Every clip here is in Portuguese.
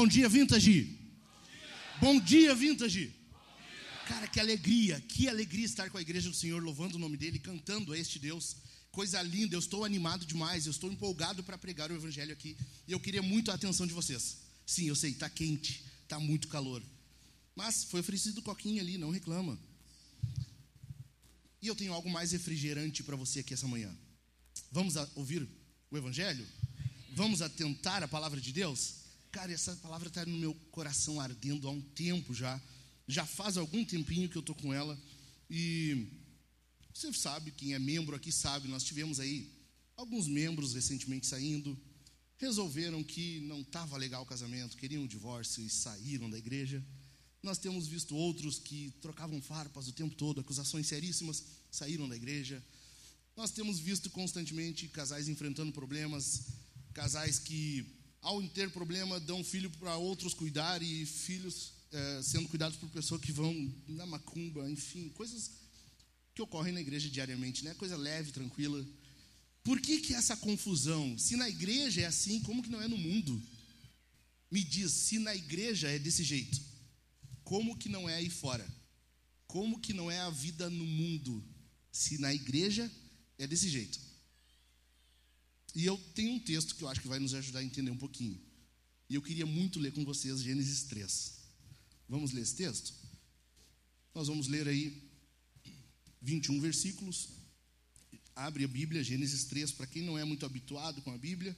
Bom dia, Vintage. Bom dia, Vintage. Cara, que alegria, que alegria estar com a igreja do Senhor, louvando o nome dele, cantando a este Deus. Coisa linda, eu estou animado demais, eu estou empolgado para pregar o evangelho aqui. E eu queria muito a atenção de vocês. Sim, eu sei, está quente, está muito calor. Mas foi oferecido coquinha ali, não reclama. E eu tenho algo mais refrigerante para você aqui essa manhã. Vamos ouvir o evangelho? Vamos atentar a palavra de Deus? Cara, essa palavra está no meu coração ardendo há um tempo já. Já faz algum tempinho que eu estou com ela. E você sabe, quem é membro aqui sabe, nós tivemos aí alguns membros recentemente saindo. Resolveram que não estava legal o casamento, queriam o divórcio e saíram da igreja. Nós temos visto outros que trocavam farpas o tempo todo, acusações seríssimas, saíram da igreja. Nós temos visto constantemente casais enfrentando problemas, casais que ao ter problema, dão filho para outros cuidar e filhos é, sendo cuidados por pessoas que vão na macumba, enfim, coisas que ocorrem na igreja diariamente, né? Coisa leve, tranquila. Por que, que essa confusão? Se na igreja é assim, como que não é no mundo? Me diz, se na igreja é desse jeito, como que não é aí fora? Como que não é a vida no mundo? Se na igreja é desse jeito. E eu tenho um texto que eu acho que vai nos ajudar a entender um pouquinho. E eu queria muito ler com vocês Gênesis 3. Vamos ler esse texto? Nós vamos ler aí 21 versículos. Abre a Bíblia, Gênesis 3, para quem não é muito habituado com a Bíblia,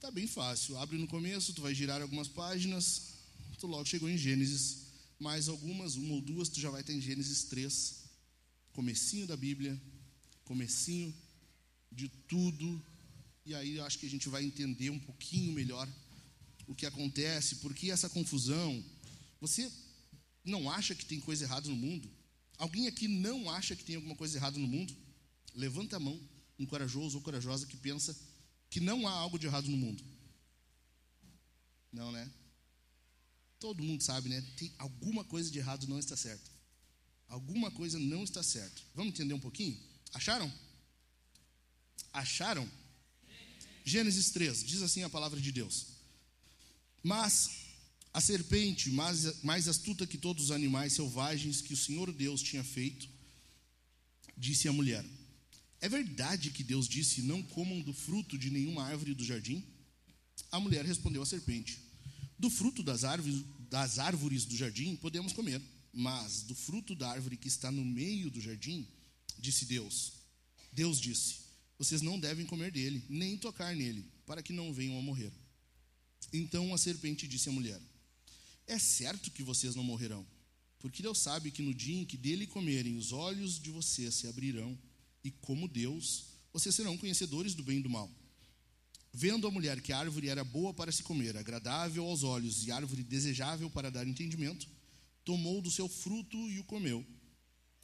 tá bem fácil. Abre no começo, tu vai girar algumas páginas, tu logo chegou em Gênesis. Mais algumas, uma ou duas, tu já vai estar em Gênesis 3. Comecinho da Bíblia, comecinho de tudo e aí eu acho que a gente vai entender um pouquinho melhor o que acontece, porque essa confusão. Você não acha que tem coisa errada no mundo? Alguém aqui não acha que tem alguma coisa errada no mundo? Levanta a mão, um corajoso ou corajosa que pensa que não há algo de errado no mundo. Não, né? Todo mundo sabe, né? Tem alguma coisa de errado não está certo. Alguma coisa não está certo. Vamos entender um pouquinho? Acharam? Acharam? Gênesis 3, diz assim a palavra de Deus. Mas a serpente, mais, mais astuta que todos os animais selvagens que o Senhor Deus tinha feito, disse à mulher: É verdade que Deus disse: Não comam do fruto de nenhuma árvore do jardim? A mulher respondeu à serpente: Do fruto das árvores, das árvores do jardim podemos comer, mas do fruto da árvore que está no meio do jardim, disse Deus. Deus disse: vocês não devem comer dele, nem tocar nele, para que não venham a morrer. Então a serpente disse à mulher: É certo que vocês não morrerão, porque Deus sabe que no dia em que dele comerem, os olhos de vocês se abrirão, e como Deus, vocês serão conhecedores do bem e do mal. Vendo a mulher que a árvore era boa para se comer, agradável aos olhos e árvore desejável para dar entendimento, tomou do seu fruto e o comeu,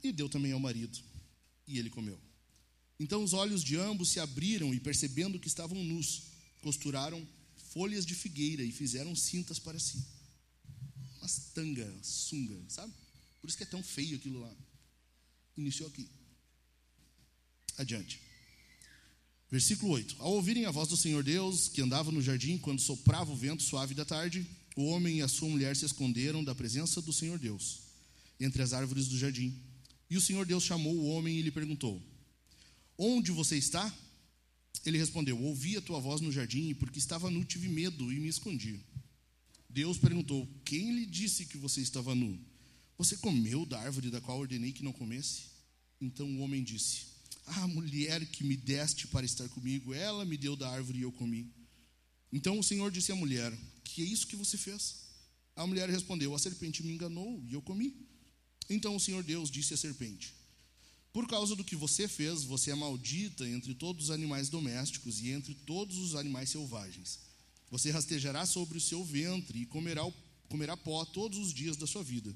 e deu também ao marido, e ele comeu. Então os olhos de ambos se abriram e, percebendo que estavam nus, costuraram folhas de figueira e fizeram cintas para si. Umas tanga, sunga, sabe? Por isso que é tão feio aquilo lá. Iniciou aqui. Adiante. Versículo 8: Ao ouvirem a voz do Senhor Deus, que andava no jardim quando soprava o vento suave da tarde, o homem e a sua mulher se esconderam da presença do Senhor Deus, entre as árvores do jardim. E o Senhor Deus chamou o homem e lhe perguntou: Onde você está? Ele respondeu: Ouvi a tua voz no jardim, e porque estava nu, tive medo e me escondi. Deus perguntou: Quem lhe disse que você estava nu? Você comeu da árvore da qual ordenei que não comesse? Então o homem disse: A mulher que me deste para estar comigo, ela me deu da árvore e eu comi. Então o Senhor disse à mulher: Que é isso que você fez? A mulher respondeu: A serpente me enganou e eu comi. Então o Senhor Deus disse à serpente: por causa do que você fez, você é maldita entre todos os animais domésticos e entre todos os animais selvagens. Você rastejará sobre o seu ventre e comerá, comerá pó todos os dias da sua vida.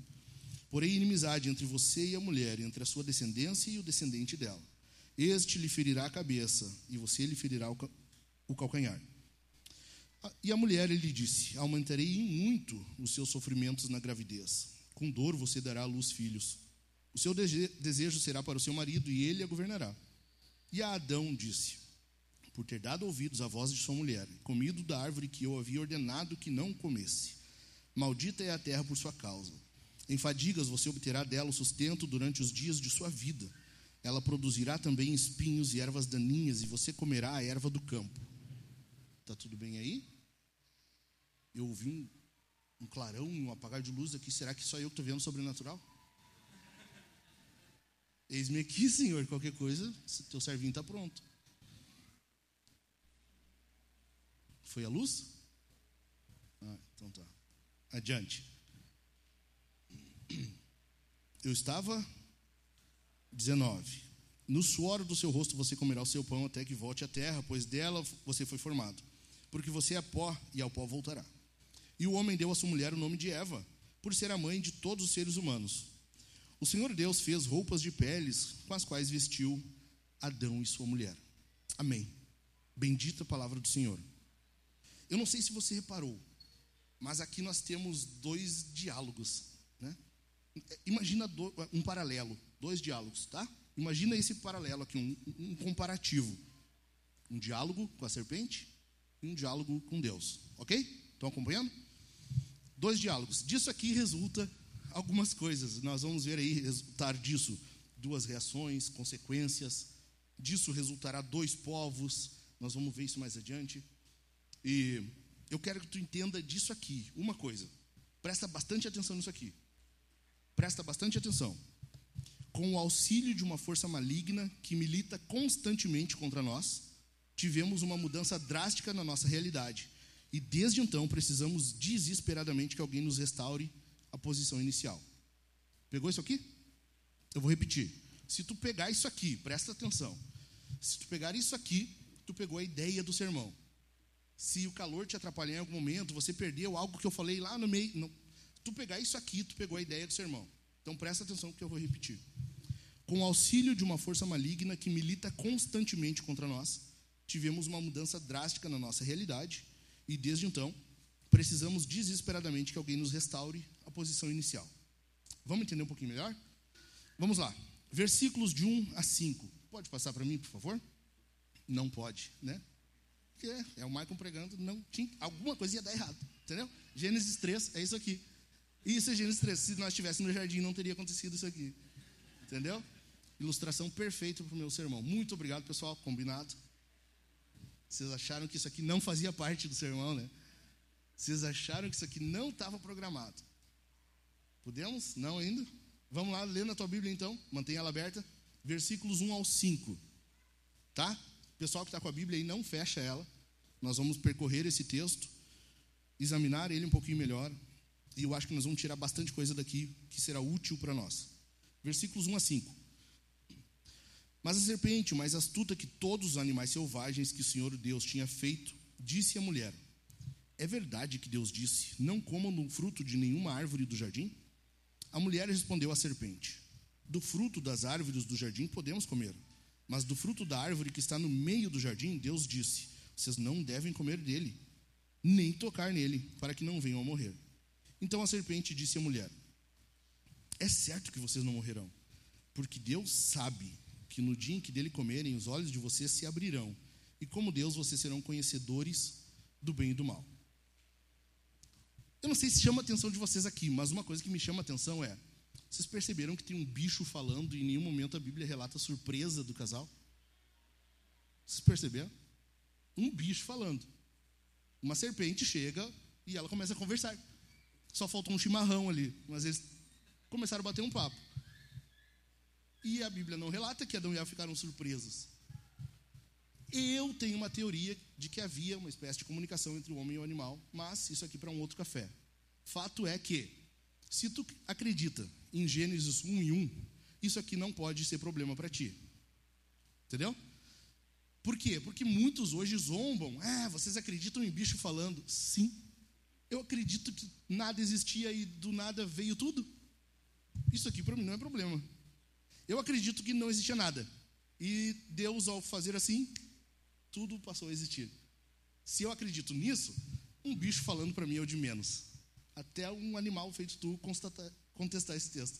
Porém, inimizade entre você e a mulher, entre a sua descendência e o descendente dela. Este lhe ferirá a cabeça, e você lhe ferirá o calcanhar. E a mulher lhe disse: Aumentarei muito os seus sofrimentos na gravidez. Com dor você dará à luz filhos. O seu desejo será para o seu marido e ele a governará. E a Adão disse: por ter dado ouvidos à voz de sua mulher, comido da árvore que eu havia ordenado que não comesse. Maldita é a terra por sua causa. Em fadigas você obterá dela o sustento durante os dias de sua vida. Ela produzirá também espinhos e ervas daninhas, e você comerá a erva do campo. Tá tudo bem aí? Eu ouvi um, um clarão, um apagar de luz aqui. Será que só eu que estou vendo sobrenatural? Eis-me aqui, Senhor. Qualquer coisa, teu servinho está pronto. Foi a luz? Ah, então tá. Adiante. Eu estava 19. No suor do seu rosto você comerá o seu pão até que volte à terra, pois dela você foi formado. Porque você é pó e ao pó voltará. E o homem deu à sua mulher o nome de Eva, por ser a mãe de todos os seres humanos. O Senhor Deus fez roupas de peles com as quais vestiu Adão e sua mulher. Amém. Bendita a palavra do Senhor. Eu não sei se você reparou, mas aqui nós temos dois diálogos. Né? Imagina um paralelo, dois diálogos, tá? Imagina esse paralelo aqui, um, um comparativo. Um diálogo com a serpente e um diálogo com Deus. Ok? Estão acompanhando? Dois diálogos. Disso aqui resulta algumas coisas. Nós vamos ver aí resultar disso duas reações, consequências. Disso resultará dois povos. Nós vamos ver isso mais adiante. E eu quero que tu entenda disso aqui uma coisa. Presta bastante atenção nisso aqui. Presta bastante atenção. Com o auxílio de uma força maligna que milita constantemente contra nós, tivemos uma mudança drástica na nossa realidade. E desde então precisamos desesperadamente que alguém nos restaure a posição inicial. Pegou isso aqui? Eu vou repetir. Se tu pegar isso aqui, presta atenção. Se tu pegar isso aqui, tu pegou a ideia do sermão. Se o calor te atrapalhar em algum momento, você perdeu algo que eu falei lá no meio. Não. Tu pegar isso aqui, tu pegou a ideia do sermão. Então presta atenção que eu vou repetir. Com auxílio de uma força maligna que milita constantemente contra nós, tivemos uma mudança drástica na nossa realidade e desde então precisamos desesperadamente que alguém nos restaure posição inicial. Vamos entender um pouquinho melhor? Vamos lá. Versículos de 1 a 5. Pode passar para mim, por favor? Não pode, né? Porque é o Michael pregando, não tinha, alguma coisa ia dar errado, entendeu? Gênesis 3 é isso aqui. Isso é Gênesis 3. Se nós estivéssemos no jardim, não teria acontecido isso aqui. Entendeu? Ilustração perfeita para o meu sermão. Muito obrigado, pessoal. Combinado. Vocês acharam que isso aqui não fazia parte do sermão, né? Vocês acharam que isso aqui não estava programado. Podemos? Não ainda? Vamos lá, lê na tua Bíblia então. Mantenha ela aberta. Versículos 1 ao 5. Tá? pessoal que está com a Bíblia aí, não fecha ela. Nós vamos percorrer esse texto, examinar ele um pouquinho melhor. E eu acho que nós vamos tirar bastante coisa daqui que será útil para nós. Versículos 1 a 5. Mas a serpente, mais astuta que todos os animais selvagens que o Senhor Deus tinha feito, disse à mulher: É verdade que Deus disse: Não comam do fruto de nenhuma árvore do jardim? A mulher respondeu à serpente: Do fruto das árvores do jardim podemos comer mas do fruto da árvore que está no meio do jardim, Deus disse: Vocês não devem comer dele, nem tocar nele, para que não venham a morrer. Então a serpente disse à mulher: É certo que vocês não morrerão, porque Deus sabe que no dia em que dele comerem, os olhos de vocês se abrirão, e como Deus vocês serão conhecedores do bem e do mal. Eu não sei se chama a atenção de vocês aqui, mas uma coisa que me chama a atenção é: vocês perceberam que tem um bicho falando e em nenhum momento a Bíblia relata a surpresa do casal? Vocês perceberam? Um bicho falando. Uma serpente chega e ela começa a conversar. Só faltou um chimarrão ali, mas eles começaram a bater um papo. E a Bíblia não relata que Adão e Eva ficaram surpresos. Eu tenho uma teoria de que havia uma espécie de comunicação entre o homem e o animal, mas isso aqui para um outro café. Fato é que, se tu acredita em Gênesis 1 e 1, isso aqui não pode ser problema para ti. Entendeu? Por quê? Porque muitos hoje zombam. Ah, vocês acreditam em bicho falando? Sim. Eu acredito que nada existia e do nada veio tudo. Isso aqui para mim não é problema. Eu acredito que não existia nada. E Deus, ao fazer assim, tudo passou a existir. Se eu acredito nisso, um bicho falando para mim é o de menos. Até um animal feito tu contestar esse texto.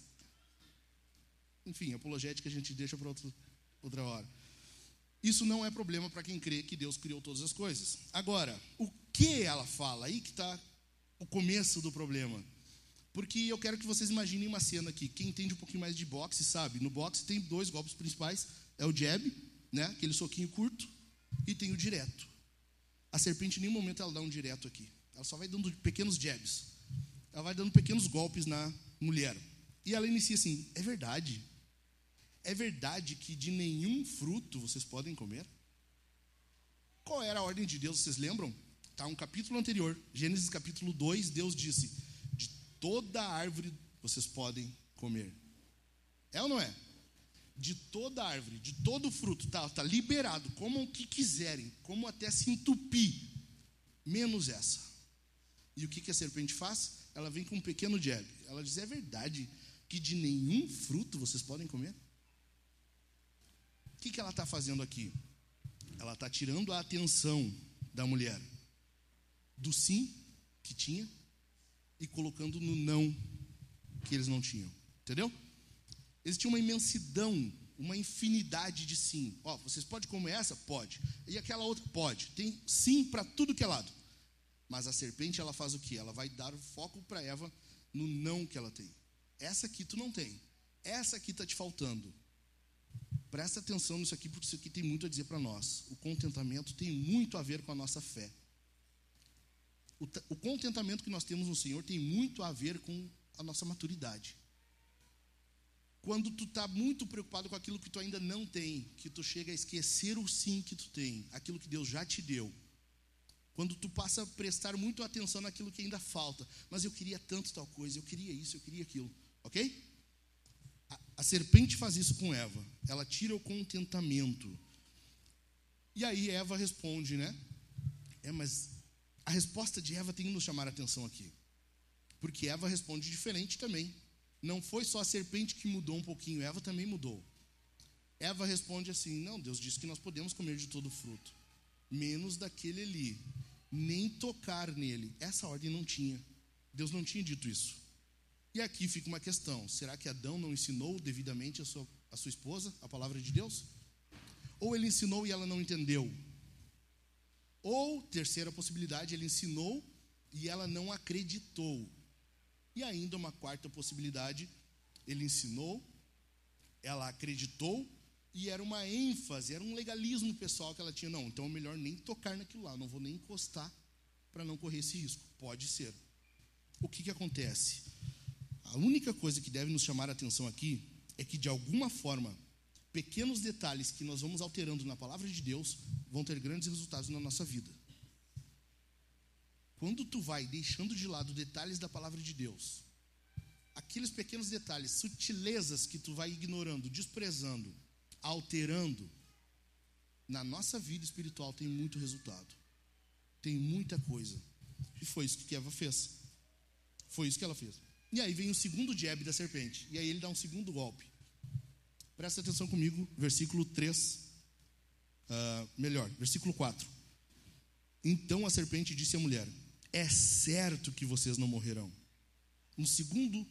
Enfim, apologética a gente deixa para outra hora. Isso não é problema para quem crê que Deus criou todas as coisas. Agora, o que ela fala? Aí que está o começo do problema. Porque eu quero que vocês imaginem uma cena aqui. Quem entende um pouquinho mais de boxe sabe. No boxe tem dois golpes principais: é o jab, né? aquele soquinho curto, e tem o direto. A serpente, em nenhum momento, ela dá um direto aqui. Ela só vai dando pequenos jabs. Ela vai dando pequenos golpes na mulher. E ela inicia assim: é verdade. É verdade que de nenhum fruto vocês podem comer? Qual era a ordem de Deus, vocês lembram? Está um capítulo anterior, Gênesis capítulo 2, Deus disse: De toda árvore vocês podem comer. É ou não é? De toda árvore, de todo fruto, está tá liberado, comam o que quiserem, como até se entupir, menos essa. E o que, que a serpente faz? Ela vem com um pequeno jab. Ela diz: É verdade que de nenhum fruto vocês podem comer? O que, que ela está fazendo aqui? Ela está tirando a atenção da mulher do sim que tinha e colocando no não que eles não tinham. Entendeu? Existia uma imensidão, uma infinidade de sim. Ó, vocês podem comer essa? Pode. E aquela outra? Pode. Tem sim para tudo que é lado. Mas a serpente, ela faz o que? Ela vai dar o foco para Eva no não que ela tem. Essa aqui tu não tem. Essa aqui está te faltando. Presta atenção nisso aqui, porque isso aqui tem muito a dizer para nós. O contentamento tem muito a ver com a nossa fé. O, o contentamento que nós temos no Senhor tem muito a ver com a nossa maturidade. Quando tu está muito preocupado com aquilo que tu ainda não tem, que tu chega a esquecer o sim que tu tem, aquilo que Deus já te deu. Quando tu passa a prestar muito atenção naquilo que ainda falta, mas eu queria tanto tal coisa, eu queria isso, eu queria aquilo, ok? A, a serpente faz isso com Eva, ela tira o contentamento. E aí Eva responde, né? É, mas a resposta de Eva tem que nos chamar a atenção aqui. Porque Eva responde diferente também. Não foi só a serpente que mudou um pouquinho, Eva também mudou. Eva responde assim: Não, Deus disse que nós podemos comer de todo fruto, menos daquele ali, nem tocar nele. Essa ordem não tinha. Deus não tinha dito isso. E aqui fica uma questão: será que Adão não ensinou devidamente a sua, a sua esposa a palavra de Deus? Ou ele ensinou e ela não entendeu? Ou, terceira possibilidade, ele ensinou e ela não acreditou. E ainda uma quarta possibilidade, ele ensinou, ela acreditou e era uma ênfase, era um legalismo pessoal que ela tinha. Não, então é melhor nem tocar naquilo lá, não vou nem encostar para não correr esse risco. Pode ser. O que, que acontece? A única coisa que deve nos chamar a atenção aqui é que, de alguma forma, pequenos detalhes que nós vamos alterando na palavra de Deus vão ter grandes resultados na nossa vida. Quando tu vai deixando de lado detalhes da palavra de Deus, aqueles pequenos detalhes, sutilezas que tu vai ignorando, desprezando, alterando, na nossa vida espiritual tem muito resultado. Tem muita coisa. E foi isso que Eva fez. Foi isso que ela fez. E aí vem o segundo jab da serpente. E aí ele dá um segundo golpe. Presta atenção comigo, versículo 3. Uh, ah, melhor, versículo 4. Então a serpente disse à mulher: É certo que vocês não morrerão. Um segundo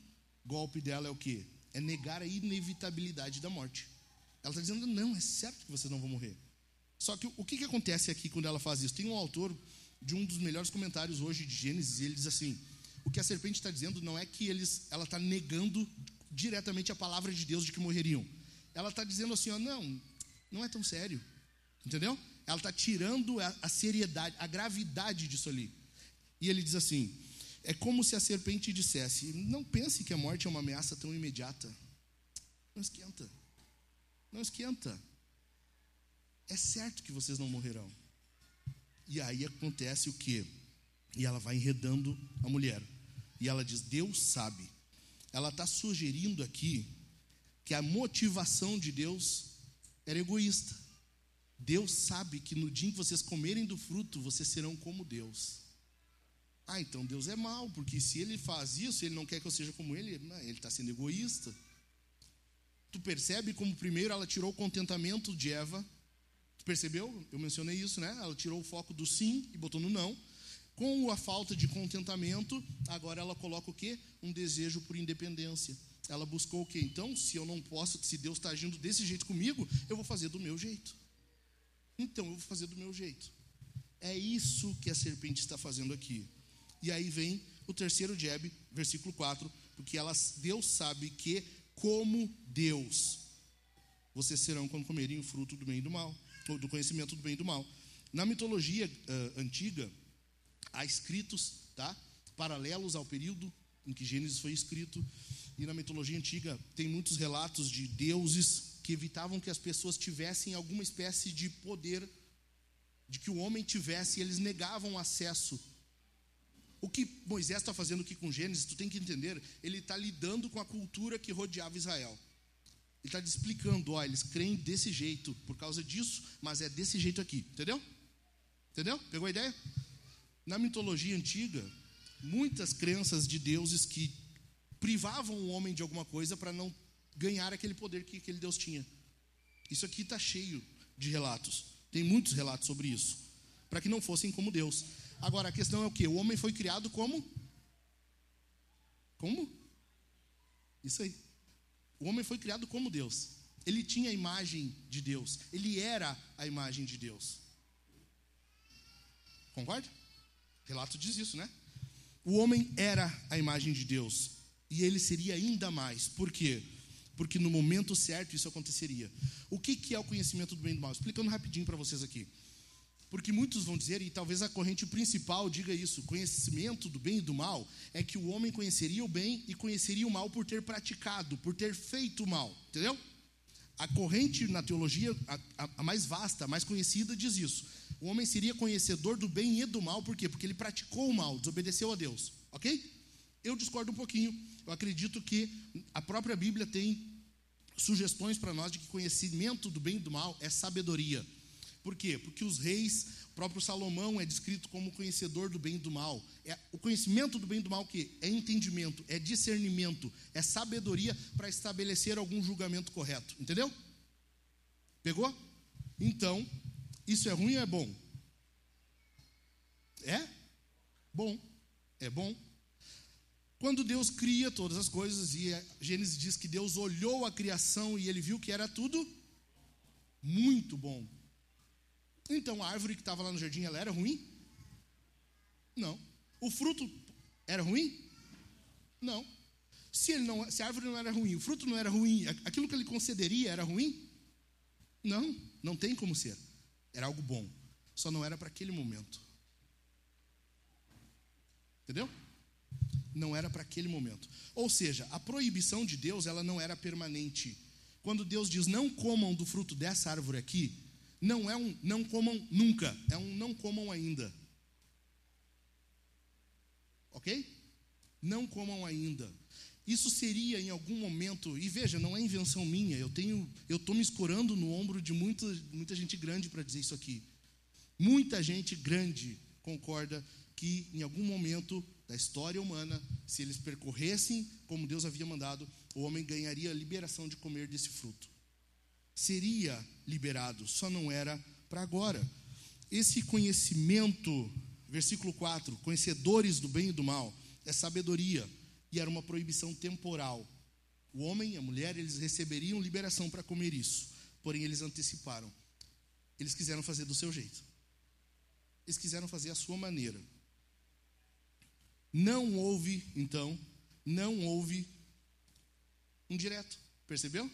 golpe dela é o que? É negar a inevitabilidade da morte. Ela está dizendo: Não, é certo que vocês não vão morrer. Só que o que, que acontece aqui quando ela faz isso? Tem um autor de um dos melhores comentários hoje de Gênesis, ele diz assim: o que a serpente está dizendo não é que eles, ela está negando diretamente a palavra de Deus de que morreriam ela está dizendo assim: ó, não, não é tão sério. Entendeu? Ela está tirando a, a seriedade, a gravidade disso ali. E ele diz assim: é como se a serpente dissesse: não pense que a morte é uma ameaça tão imediata. Não esquenta. Não esquenta. É certo que vocês não morrerão. E aí acontece o quê? E ela vai enredando a mulher. E ela diz: Deus sabe. Ela está sugerindo aqui que a motivação de Deus era egoísta. Deus sabe que no dia em que vocês comerem do fruto, vocês serão como Deus. Ah, então Deus é mau, porque se ele faz isso, ele não quer que eu seja como ele, ele está sendo egoísta. Tu percebe como primeiro ela tirou o contentamento de Eva. Tu percebeu? Eu mencionei isso, né? Ela tirou o foco do sim e botou no não. Com a falta de contentamento, agora ela coloca o quê? Um desejo por independência. Ela buscou o que então? Se eu não posso, se Deus está agindo desse jeito comigo, eu vou fazer do meu jeito. Então eu vou fazer do meu jeito. É isso que a serpente está fazendo aqui. E aí vem o terceiro jab, versículo 4, porque ela, Deus sabe que, como Deus, vocês serão quando comerem o fruto do bem e do mal, do conhecimento do bem e do mal. Na mitologia uh, antiga, há escritos tá, paralelos ao período em que Gênesis foi escrito, e na mitologia antiga tem muitos relatos de deuses que evitavam que as pessoas tivessem alguma espécie de poder, de que o homem tivesse, e eles negavam acesso o que Moisés está fazendo aqui com Gênesis, tu tem que entender, ele está lidando com a cultura que rodeava Israel. Ele está explicando, ó, eles creem desse jeito, por causa disso, mas é desse jeito aqui, entendeu? Entendeu? Pegou a ideia? Na mitologia antiga, muitas crenças de deuses que privavam o homem de alguma coisa para não ganhar aquele poder que aquele Deus tinha. Isso aqui está cheio de relatos. Tem muitos relatos sobre isso. Para que não fossem como Deus. Agora, a questão é o que? O homem foi criado como? Como? Isso aí. O homem foi criado como Deus. Ele tinha a imagem de Deus. Ele era a imagem de Deus. Concorda? Relato diz isso, né? O homem era a imagem de Deus. E ele seria ainda mais. Por quê? Porque no momento certo isso aconteceria. O que é o conhecimento do bem e do mal? Explicando rapidinho para vocês aqui. Porque muitos vão dizer, e talvez a corrente principal diga isso: conhecimento do bem e do mal é que o homem conheceria o bem e conheceria o mal por ter praticado, por ter feito o mal. Entendeu? A corrente na teologia, a, a, mais vasta, a mais conhecida, diz isso. O homem seria conhecedor do bem e do mal, por quê? Porque ele praticou o mal, desobedeceu a Deus. Ok? Eu discordo um pouquinho. Eu acredito que a própria Bíblia tem sugestões para nós de que conhecimento do bem e do mal é sabedoria. Por quê? Porque os reis, o próprio Salomão é descrito como conhecedor do bem e do mal. É, o conhecimento do bem e do mal que é entendimento, é discernimento, é sabedoria para estabelecer algum julgamento correto. Entendeu? Pegou? Então, isso é ruim ou é bom? É? Bom. É bom. Quando Deus cria todas as coisas, e Gênesis diz que Deus olhou a criação e ele viu que era tudo muito bom. Então a árvore que estava lá no jardim, ela era ruim? Não. O fruto era ruim? Não. Se, ele não, se a árvore não era ruim, o fruto não era ruim, aquilo que ele concederia era ruim? Não, não tem como ser. Era algo bom. Só não era para aquele momento. Entendeu? Não era para aquele momento. Ou seja, a proibição de Deus, ela não era permanente. Quando Deus diz: "Não comam do fruto dessa árvore aqui", não é um não comam nunca, é um não comam ainda. Ok? Não comam ainda. Isso seria em algum momento, e veja, não é invenção minha, eu tenho, eu estou me escorando no ombro de muita, muita gente grande para dizer isso aqui. Muita gente grande concorda que em algum momento da história humana, se eles percorressem como Deus havia mandado, o homem ganharia a liberação de comer desse fruto seria liberado, só não era para agora. Esse conhecimento, versículo 4, conhecedores do bem e do mal, é sabedoria e era uma proibição temporal. O homem e a mulher, eles receberiam liberação para comer isso, porém eles anteciparam. Eles quiseram fazer do seu jeito. Eles quiseram fazer a sua maneira. Não houve, então, não houve um direto. Percebeu?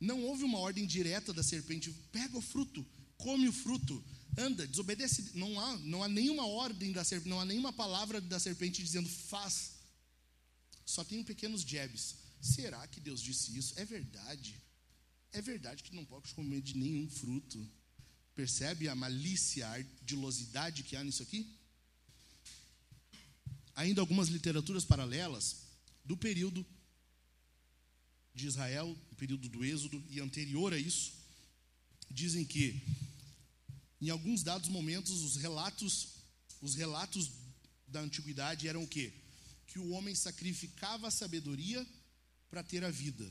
Não houve uma ordem direta da serpente: pega o fruto, come o fruto, anda, desobedece. Não há, não há nenhuma ordem da serpente, não há nenhuma palavra da serpente dizendo faz. Só tem pequenos jabs. Será que Deus disse isso? É verdade. É verdade que não pode comer de nenhum fruto. Percebe a malícia, a ardilosidade que há nisso aqui? Ainda algumas literaturas paralelas do período de Israel, no período do Êxodo e anterior a isso, dizem que em alguns dados momentos os relatos os relatos da antiguidade eram o quê? Que o homem sacrificava a sabedoria para ter a vida.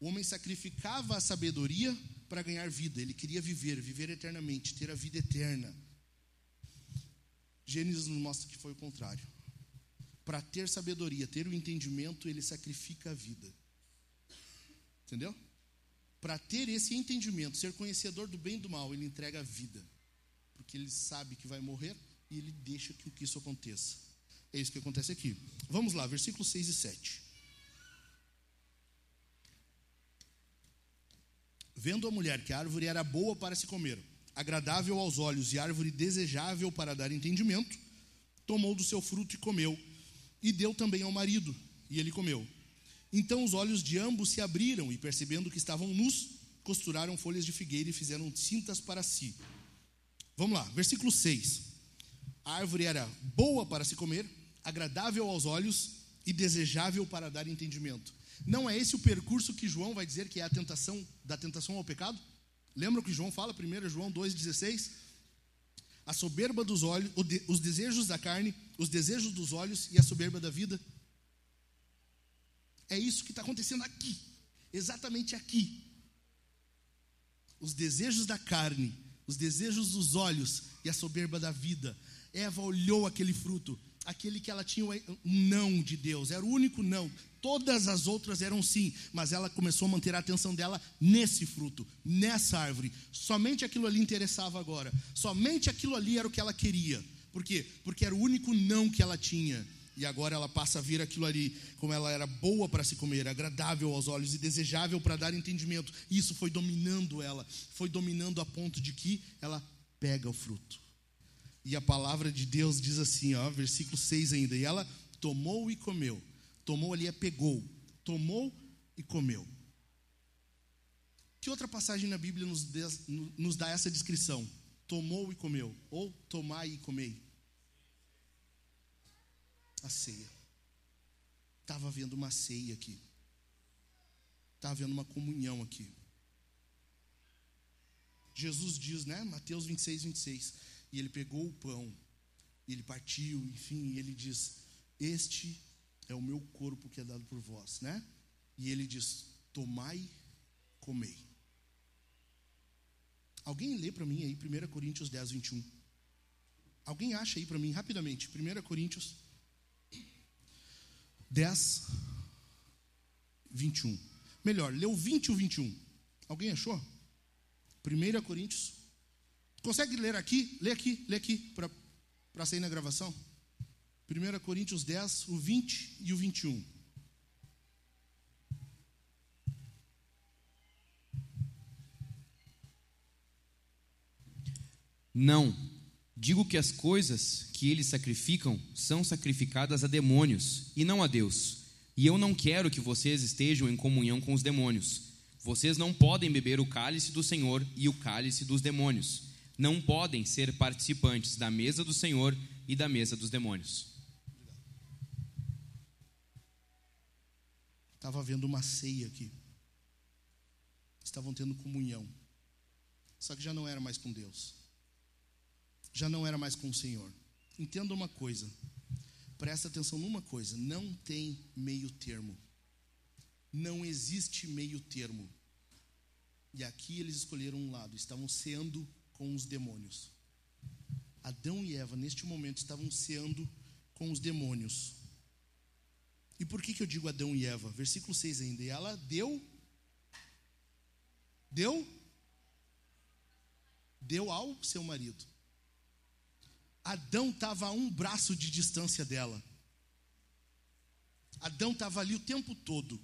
O homem sacrificava a sabedoria para ganhar vida. Ele queria viver, viver eternamente, ter a vida eterna. Gênesis nos mostra que foi o contrário. Para ter sabedoria, ter o entendimento, ele sacrifica a vida. Entendeu? para ter esse entendimento, ser conhecedor do bem e do mal, ele entrega a vida. Porque ele sabe que vai morrer e ele deixa que, que isso aconteça. É isso que acontece aqui. Vamos lá, versículos 6 e 7. Vendo a mulher que a árvore era boa para se comer, agradável aos olhos e árvore desejável para dar entendimento, tomou do seu fruto e comeu, e deu também ao marido, e ele comeu. Então os olhos de ambos se abriram, e percebendo que estavam nus, costuraram folhas de figueira e fizeram cintas para si. Vamos lá, versículo 6. A árvore era boa para se comer, agradável aos olhos e desejável para dar entendimento. Não é esse o percurso que João vai dizer que é a tentação da tentação ao pecado? Lembra o que João fala, 1 João 2,16? A soberba dos olhos, os desejos da carne, os desejos dos olhos e a soberba da vida. É isso que está acontecendo aqui, exatamente aqui. Os desejos da carne, os desejos dos olhos e a soberba da vida. Eva olhou aquele fruto, aquele que ela tinha um não de Deus, era o único não. Todas as outras eram sim, mas ela começou a manter a atenção dela nesse fruto, nessa árvore. Somente aquilo ali interessava agora. Somente aquilo ali era o que ela queria. Por quê? Porque era o único não que ela tinha. E agora ela passa a ver aquilo ali como ela era boa para se comer, agradável aos olhos e desejável para dar entendimento. Isso foi dominando ela, foi dominando a ponto de que ela pega o fruto. E a palavra de Deus diz assim, ó, versículo 6 ainda, e ela tomou e comeu. Tomou ali é pegou. Tomou e comeu. Que outra passagem na Bíblia nos dá essa descrição? Tomou e comeu. Ou tomai e comei. A ceia. Estava havendo uma ceia aqui. Estava havendo uma comunhão aqui. Jesus diz, né? Mateus 26, 26. E ele pegou o pão, ele partiu, enfim, e ele diz: Este é o meu corpo que é dado por vós, né? E ele diz: Tomai, comei. Alguém lê para mim aí 1 Coríntios 10, 21. Alguém acha aí para mim rapidamente? 1 Coríntios 10, 21. Melhor, leu 20 e o 21. Alguém achou? 1 Coríntios. Consegue ler aqui? Lê aqui, lê aqui, para sair na gravação. 1 Coríntios 10, o 20 e o 21. Não, digo que as coisas que eles sacrificam são sacrificadas a demônios e não a Deus. E eu não quero que vocês estejam em comunhão com os demônios. Vocês não podem beber o cálice do Senhor e o cálice dos demônios. Não podem ser participantes da mesa do Senhor e da mesa dos demônios. Estava havendo uma ceia aqui. Estavam tendo comunhão. Só que já não era mais com Deus. Já não era mais com o Senhor. Entenda uma coisa. Presta atenção numa coisa. Não tem meio termo. Não existe meio termo. E aqui eles escolheram um lado. Estavam ceando com os demônios. Adão e Eva, neste momento, estavam ceando com os demônios. E por que, que eu digo Adão e Eva? Versículo 6 ainda. E ela deu. Deu? Deu ao seu marido. Adão estava a um braço de distância dela. Adão estava ali o tempo todo.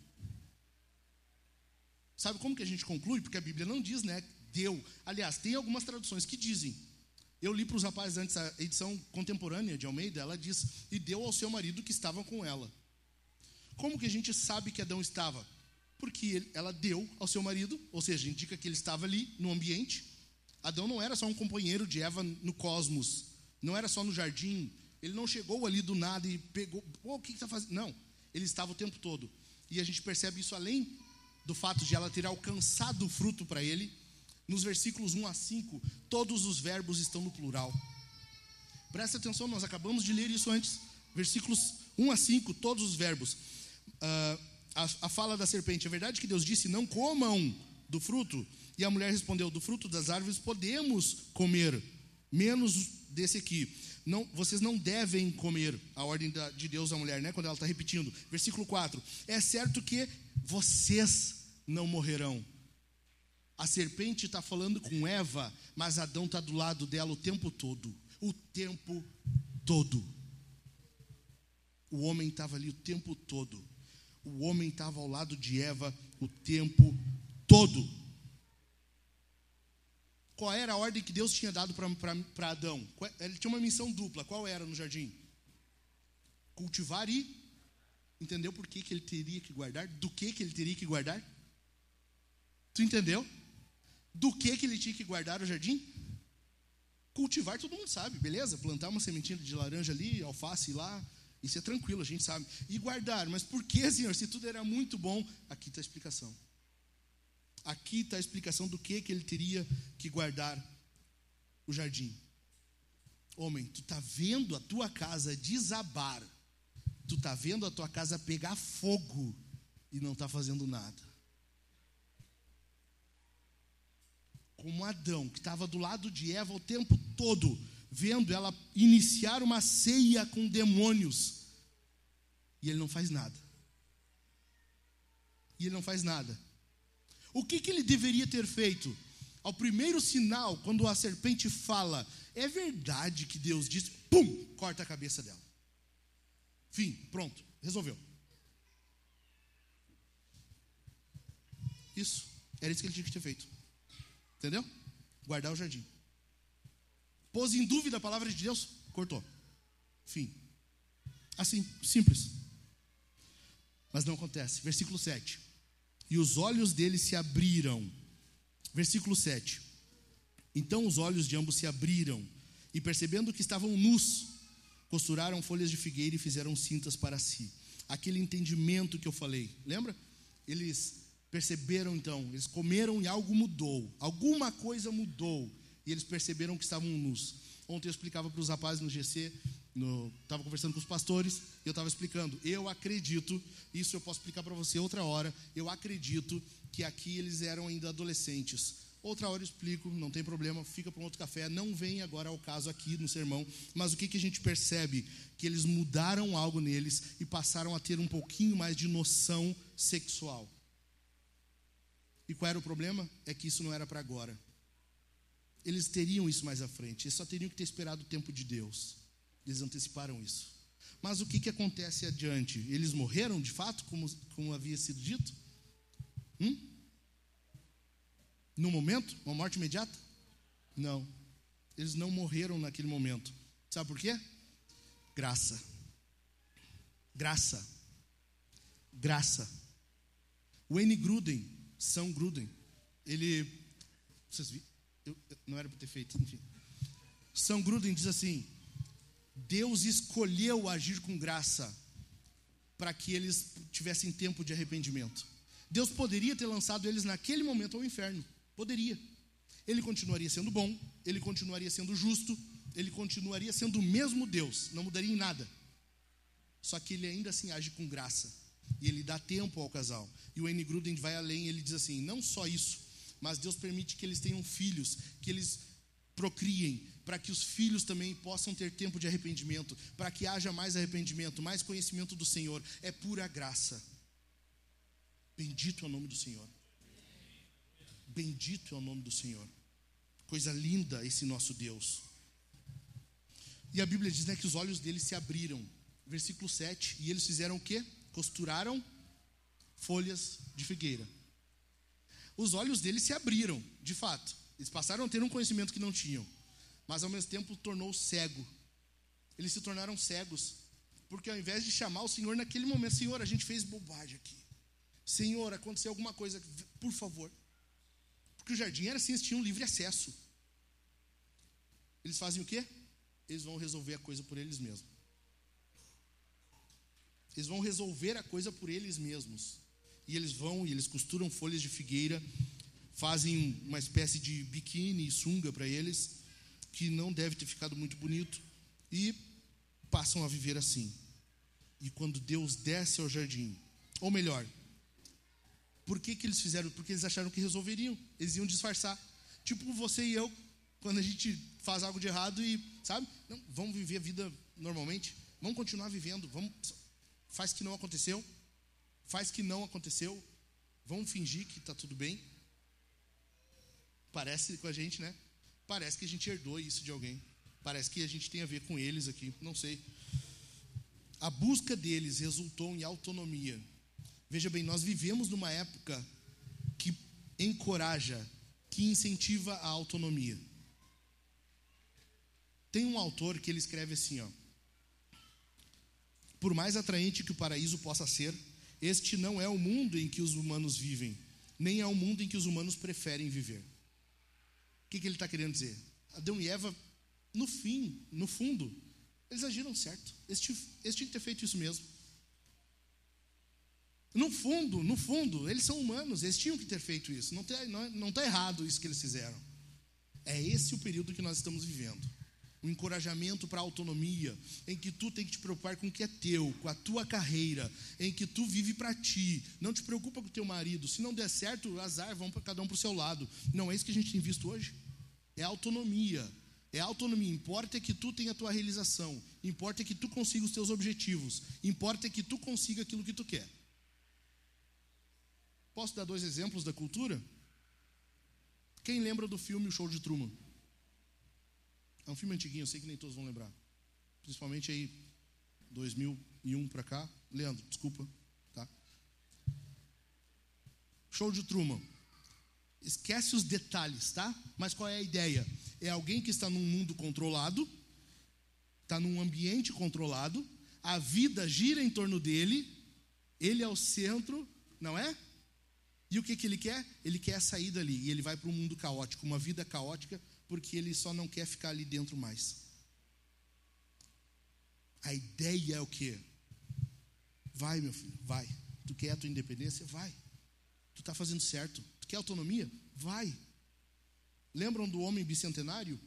Sabe como que a gente conclui? Porque a Bíblia não diz, né? Deu. Aliás, tem algumas traduções que dizem. Eu li para os rapazes antes a edição contemporânea de Almeida, ela diz: E deu ao seu marido que estava com ela. Como que a gente sabe que Adão estava? Porque ele, ela deu ao seu marido, ou seja, indica que ele estava ali no ambiente. Adão não era só um companheiro de Eva no cosmos, não era só no jardim. Ele não chegou ali do nada e pegou, Pô, o que está fazendo? Não, ele estava o tempo todo. E a gente percebe isso além do fato de ela ter alcançado o fruto para ele. Nos versículos 1 a 5, todos os verbos estão no plural. Presta atenção, nós acabamos de ler isso antes. Versículos 1 a 5, todos os verbos uh, a, a fala da serpente: é verdade que Deus disse: não comam do fruto? E a mulher respondeu: do fruto das árvores podemos comer, menos desse aqui. Não, vocês não devem comer a ordem da, de Deus à mulher, né? Quando ela está repetindo. Versículo 4: É certo que vocês não morrerão. A serpente está falando com Eva, mas Adão está do lado dela o tempo todo. O tempo todo. O homem estava ali o tempo todo. O homem estava ao lado de Eva o tempo todo. Qual era a ordem que Deus tinha dado para Adão? Ele tinha uma missão dupla. Qual era no jardim? Cultivar e. Entendeu por que, que ele teria que guardar? Do que, que ele teria que guardar? Tu entendeu? Do que, que ele tinha que guardar o jardim? Cultivar, todo mundo sabe, beleza? Plantar uma sementinha de laranja ali, alface lá, isso é tranquilo, a gente sabe. E guardar, mas por que, Senhor? Se tudo era muito bom, aqui está a explicação. Aqui está a explicação do que, que ele teria que guardar o jardim. Homem, tu está vendo a tua casa desabar, tu está vendo a tua casa pegar fogo e não está fazendo nada. Como Adão, que estava do lado de Eva o tempo todo, vendo ela iniciar uma ceia com demônios, e ele não faz nada. E ele não faz nada. O que, que ele deveria ter feito? Ao primeiro sinal, quando a serpente fala, é verdade que Deus diz, pum, corta a cabeça dela. Fim, pronto, resolveu. Isso, era isso que ele tinha que ter feito. Entendeu? Guardar o jardim. Pôs em dúvida a palavra de Deus, cortou. Fim. Assim, simples. Mas não acontece. Versículo 7 e os olhos dele se abriram. Versículo 7. Então os olhos de ambos se abriram, e percebendo que estavam nus, costuraram folhas de figueira e fizeram cintas para si. Aquele entendimento que eu falei, lembra? Eles perceberam então, eles comeram e algo mudou, alguma coisa mudou, e eles perceberam que estavam nus. Ontem eu explicava para os rapazes no GC estava conversando com os pastores e eu estava explicando. Eu acredito, isso eu posso explicar para você outra hora. Eu acredito que aqui eles eram ainda adolescentes. Outra hora eu explico, não tem problema, fica para um outro café. Não vem agora ao caso aqui no sermão, mas o que, que a gente percebe? Que eles mudaram algo neles e passaram a ter um pouquinho mais de noção sexual. E qual era o problema? É que isso não era para agora. Eles teriam isso mais à frente, eles só teriam que ter esperado o tempo de Deus. Eles anteciparam isso. Mas o que, que acontece adiante? Eles morreram de fato, como, como havia sido dito? Hum? No momento? Uma morte imediata? Não. Eles não morreram naquele momento. Sabe por quê? Graça. Graça. Graça. N. Gruden, São Gruden, ele. Vocês viram? Eu, não era para ter feito, enfim. São Gruden diz assim: Deus escolheu agir com graça para que eles tivessem tempo de arrependimento. Deus poderia ter lançado eles naquele momento ao inferno. Poderia. Ele continuaria sendo bom, ele continuaria sendo justo, ele continuaria sendo o mesmo Deus, não mudaria em nada. Só que ele ainda assim age com graça. E ele dá tempo ao casal. E o N. Gruden vai além, ele diz assim: não só isso, mas Deus permite que eles tenham filhos, que eles procriem, para que os filhos também possam ter tempo de arrependimento, para que haja mais arrependimento, mais conhecimento do Senhor. É pura graça. Bendito é o nome do Senhor. Bendito é o nome do Senhor. Coisa linda esse nosso Deus. E a Bíblia diz né, que os olhos deles se abriram. Versículo 7. E eles fizeram o quê? Costuraram folhas de figueira. Os olhos deles se abriram, de fato. Eles passaram a ter um conhecimento que não tinham mas ao mesmo tempo tornou cego. Eles se tornaram cegos, porque ao invés de chamar o Senhor naquele momento, Senhor, a gente fez bobagem aqui. Senhor, aconteceu alguma coisa, por favor. Porque o jardim era assim, eles tinham livre acesso. Eles fazem o quê? Eles vão resolver a coisa por eles mesmos. Eles vão resolver a coisa por eles mesmos. E eles vão e eles costuram folhas de figueira, fazem uma espécie de biquíni e sunga para eles que não deve ter ficado muito bonito, e passam a viver assim. E quando Deus desce ao jardim, ou melhor, por que, que eles fizeram? Porque eles acharam que resolveriam, eles iam disfarçar. Tipo você e eu, quando a gente faz algo de errado e, sabe, não, vamos viver a vida normalmente, vamos continuar vivendo, vamos, faz que não aconteceu, faz que não aconteceu, vamos fingir que está tudo bem. Parece com a gente, né? Parece que a gente herdou isso de alguém. Parece que a gente tem a ver com eles aqui, não sei. A busca deles resultou em autonomia. Veja bem, nós vivemos numa época que encoraja, que incentiva a autonomia. Tem um autor que ele escreve assim, ó: Por mais atraente que o paraíso possa ser, este não é o mundo em que os humanos vivem, nem é o mundo em que os humanos preferem viver. O que, que ele está querendo dizer? Adão e Eva, no fim, no fundo, eles agiram certo. Eles, eles tinham que ter feito isso mesmo. No fundo, no fundo, eles são humanos, eles tinham que ter feito isso. Não está não, não tá errado isso que eles fizeram. É esse o período que nós estamos vivendo. O encorajamento para a autonomia, em que tu tem que te preocupar com o que é teu, com a tua carreira, em que tu vive para ti. Não te preocupa com o teu marido. Se não der certo, azar, vão para cada um para o seu lado. Não é isso que a gente tem visto hoje. É autonomia. É autonomia. Importa é que tu tenha a tua realização. Importa é que tu consiga os teus objetivos. Importa é que tu consiga aquilo que tu quer. Posso dar dois exemplos da cultura? Quem lembra do filme O Show de Truman? É um filme antiguinho, eu sei que nem todos vão lembrar. Principalmente aí, 2001 para cá. Leandro, desculpa, tá? Show de Truman. Esquece os detalhes, tá? Mas qual é a ideia? É alguém que está num mundo controlado, está num ambiente controlado, a vida gira em torno dele, ele é o centro, não é? E o que, que ele quer? Ele quer sair dali. E ele vai para um mundo caótico, uma vida caótica, porque ele só não quer ficar ali dentro mais. A ideia é o quê? Vai, meu filho, vai. Tu quer a tua independência? Vai. Tu está fazendo certo. Tu quer autonomia? Vai. Lembram do homem bicentenário?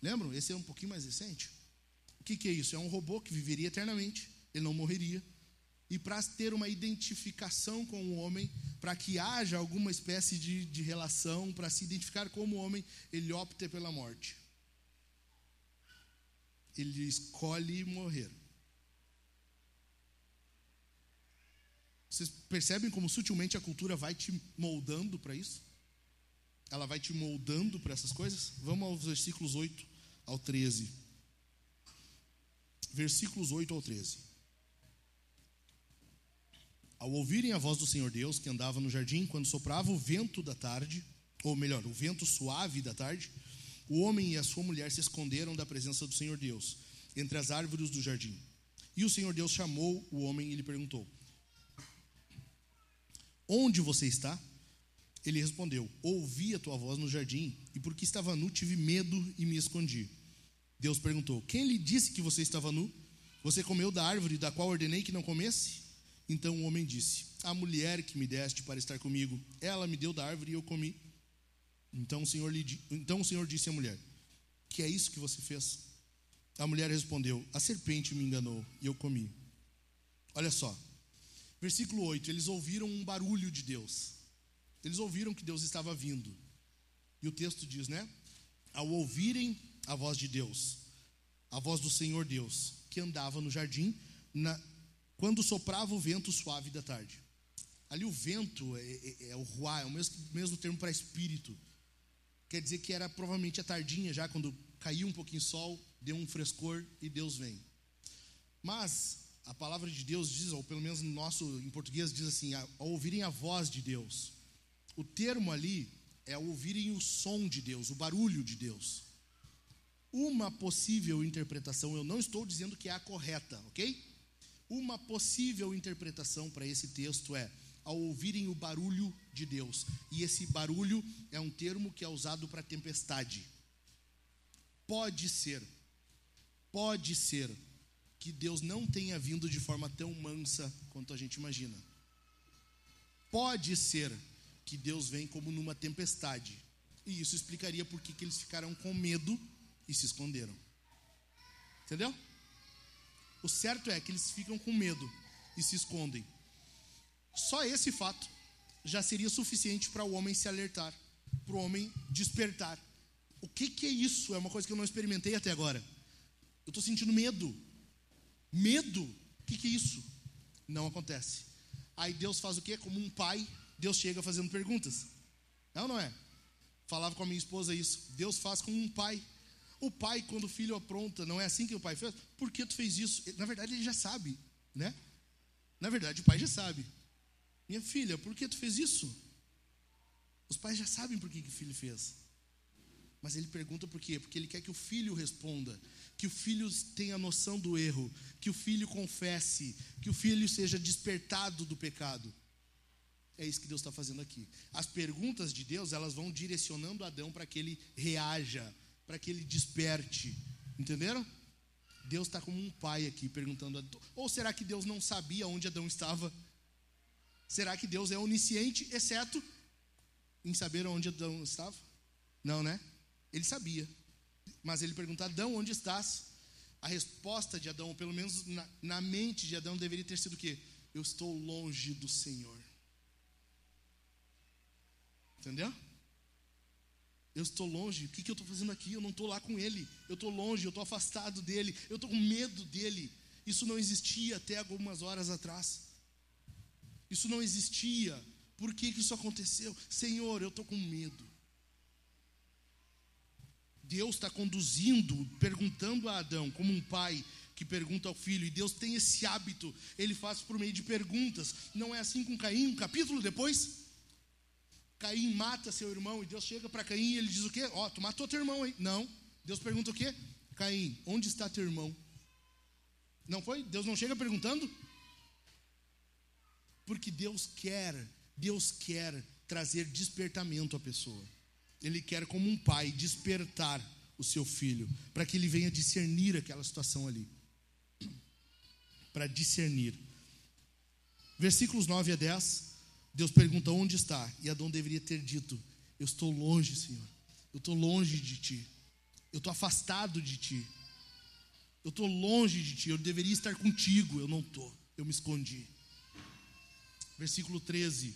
Lembram? Esse é um pouquinho mais recente. O que, que é isso? É um robô que viveria eternamente. Ele não morreria e para ter uma identificação com o homem, para que haja alguma espécie de, de relação, para se identificar como homem, ele opta pela morte. Ele escolhe morrer. Vocês percebem como sutilmente a cultura vai te moldando para isso? Ela vai te moldando para essas coisas? Vamos aos versículos 8 ao 13. Versículos 8 ao 13. Ao ouvirem a voz do Senhor Deus, que andava no jardim, quando soprava o vento da tarde, ou melhor, o vento suave da tarde, o homem e a sua mulher se esconderam da presença do Senhor Deus, entre as árvores do jardim. E o Senhor Deus chamou o homem e lhe perguntou: Onde você está? Ele respondeu: Ouvi a tua voz no jardim, e porque estava nu, tive medo e me escondi. Deus perguntou: Quem lhe disse que você estava nu? Você comeu da árvore da qual ordenei que não comesse? Então o homem disse: A mulher que me deste para estar comigo, ela me deu da árvore e eu comi. Então o Senhor, lhe, então o Senhor disse à mulher: Que é isso que você fez? A mulher respondeu: A serpente me enganou e eu comi. Olha só, versículo 8: Eles ouviram um barulho de Deus. Eles ouviram que Deus estava vindo. E o texto diz, né? Ao ouvirem a voz de Deus, a voz do Senhor Deus, que andava no jardim, na, quando soprava o vento suave da tarde. Ali o vento é, é, é o ruá, é o mesmo, mesmo termo para espírito. Quer dizer que era provavelmente a tardinha, já quando caiu um pouquinho sol, deu um frescor e Deus vem. Mas a palavra de Deus diz, ou pelo menos no nosso em português diz assim, ao ouvirem a voz de Deus. O termo ali é ao ouvirem o som de Deus, o barulho de Deus. Uma possível interpretação, eu não estou dizendo que é a correta, ok? Uma possível interpretação para esse texto é ao ouvirem o barulho de Deus. E esse barulho é um termo que é usado para tempestade. Pode ser, pode ser que Deus não tenha vindo de forma tão mansa quanto a gente imagina. Pode ser que Deus vem como numa tempestade. E isso explicaria por que, eles ficaram com medo e se esconderam. Entendeu? O certo é que eles ficam com medo e se escondem. Só esse fato já seria suficiente para o homem se alertar, para o homem despertar. O que, que é isso? É uma coisa que eu não experimentei até agora. Eu estou sentindo medo. Medo? O que, que é isso? Não acontece. Aí Deus faz o quê? Como um pai, Deus chega fazendo perguntas. Não, não é? Falava com a minha esposa isso. Deus faz como um pai. O pai, quando o filho apronta, não é assim que o pai fez? Por que tu fez isso? Na verdade, ele já sabe, né? Na verdade, o pai já sabe. Minha filha, por que tu fez isso? Os pais já sabem por que, que o filho fez. Mas ele pergunta por quê? Porque ele quer que o filho responda, que o filho tenha noção do erro, que o filho confesse, que o filho seja despertado do pecado. É isso que Deus está fazendo aqui. As perguntas de Deus, elas vão direcionando Adão para que ele reaja, para que ele desperte. Entenderam? Deus está como um pai aqui perguntando. Ou será que Deus não sabia onde Adão estava? Será que Deus é onisciente, exceto em saber onde Adão estava? Não, né? Ele sabia. Mas ele pergunta: Adão, onde estás? A resposta de Adão, pelo menos na, na mente de Adão, deveria ter sido o quê? Eu estou longe do Senhor. Entendeu? Eu estou longe, o que, que eu estou fazendo aqui? Eu não estou lá com Ele, eu estou longe, eu estou afastado dele, eu estou com medo dele. Isso não existia até algumas horas atrás. Isso não existia. Por que, que isso aconteceu? Senhor, eu estou com medo. Deus está conduzindo, perguntando a Adão, como um pai que pergunta ao filho, e Deus tem esse hábito, ele faz por meio de perguntas. Não é assim com Caim, um capítulo depois? Caim mata seu irmão e Deus chega para Caim e ele diz o quê? Ó, oh, tu matou teu irmão, hein? Não. Deus pergunta o quê? Caim, onde está teu irmão? Não foi? Deus não chega perguntando? Porque Deus quer, Deus quer trazer despertamento à pessoa. Ele quer, como um pai, despertar o seu filho, para que ele venha discernir aquela situação ali. Para discernir. Versículos 9 a 10. Deus pergunta onde está, e Adão deveria ter dito: Eu estou longe, Senhor. Eu estou longe de ti. Eu estou afastado de ti. Eu estou longe de ti. Eu deveria estar contigo. Eu não estou. Eu me escondi. Versículo 13.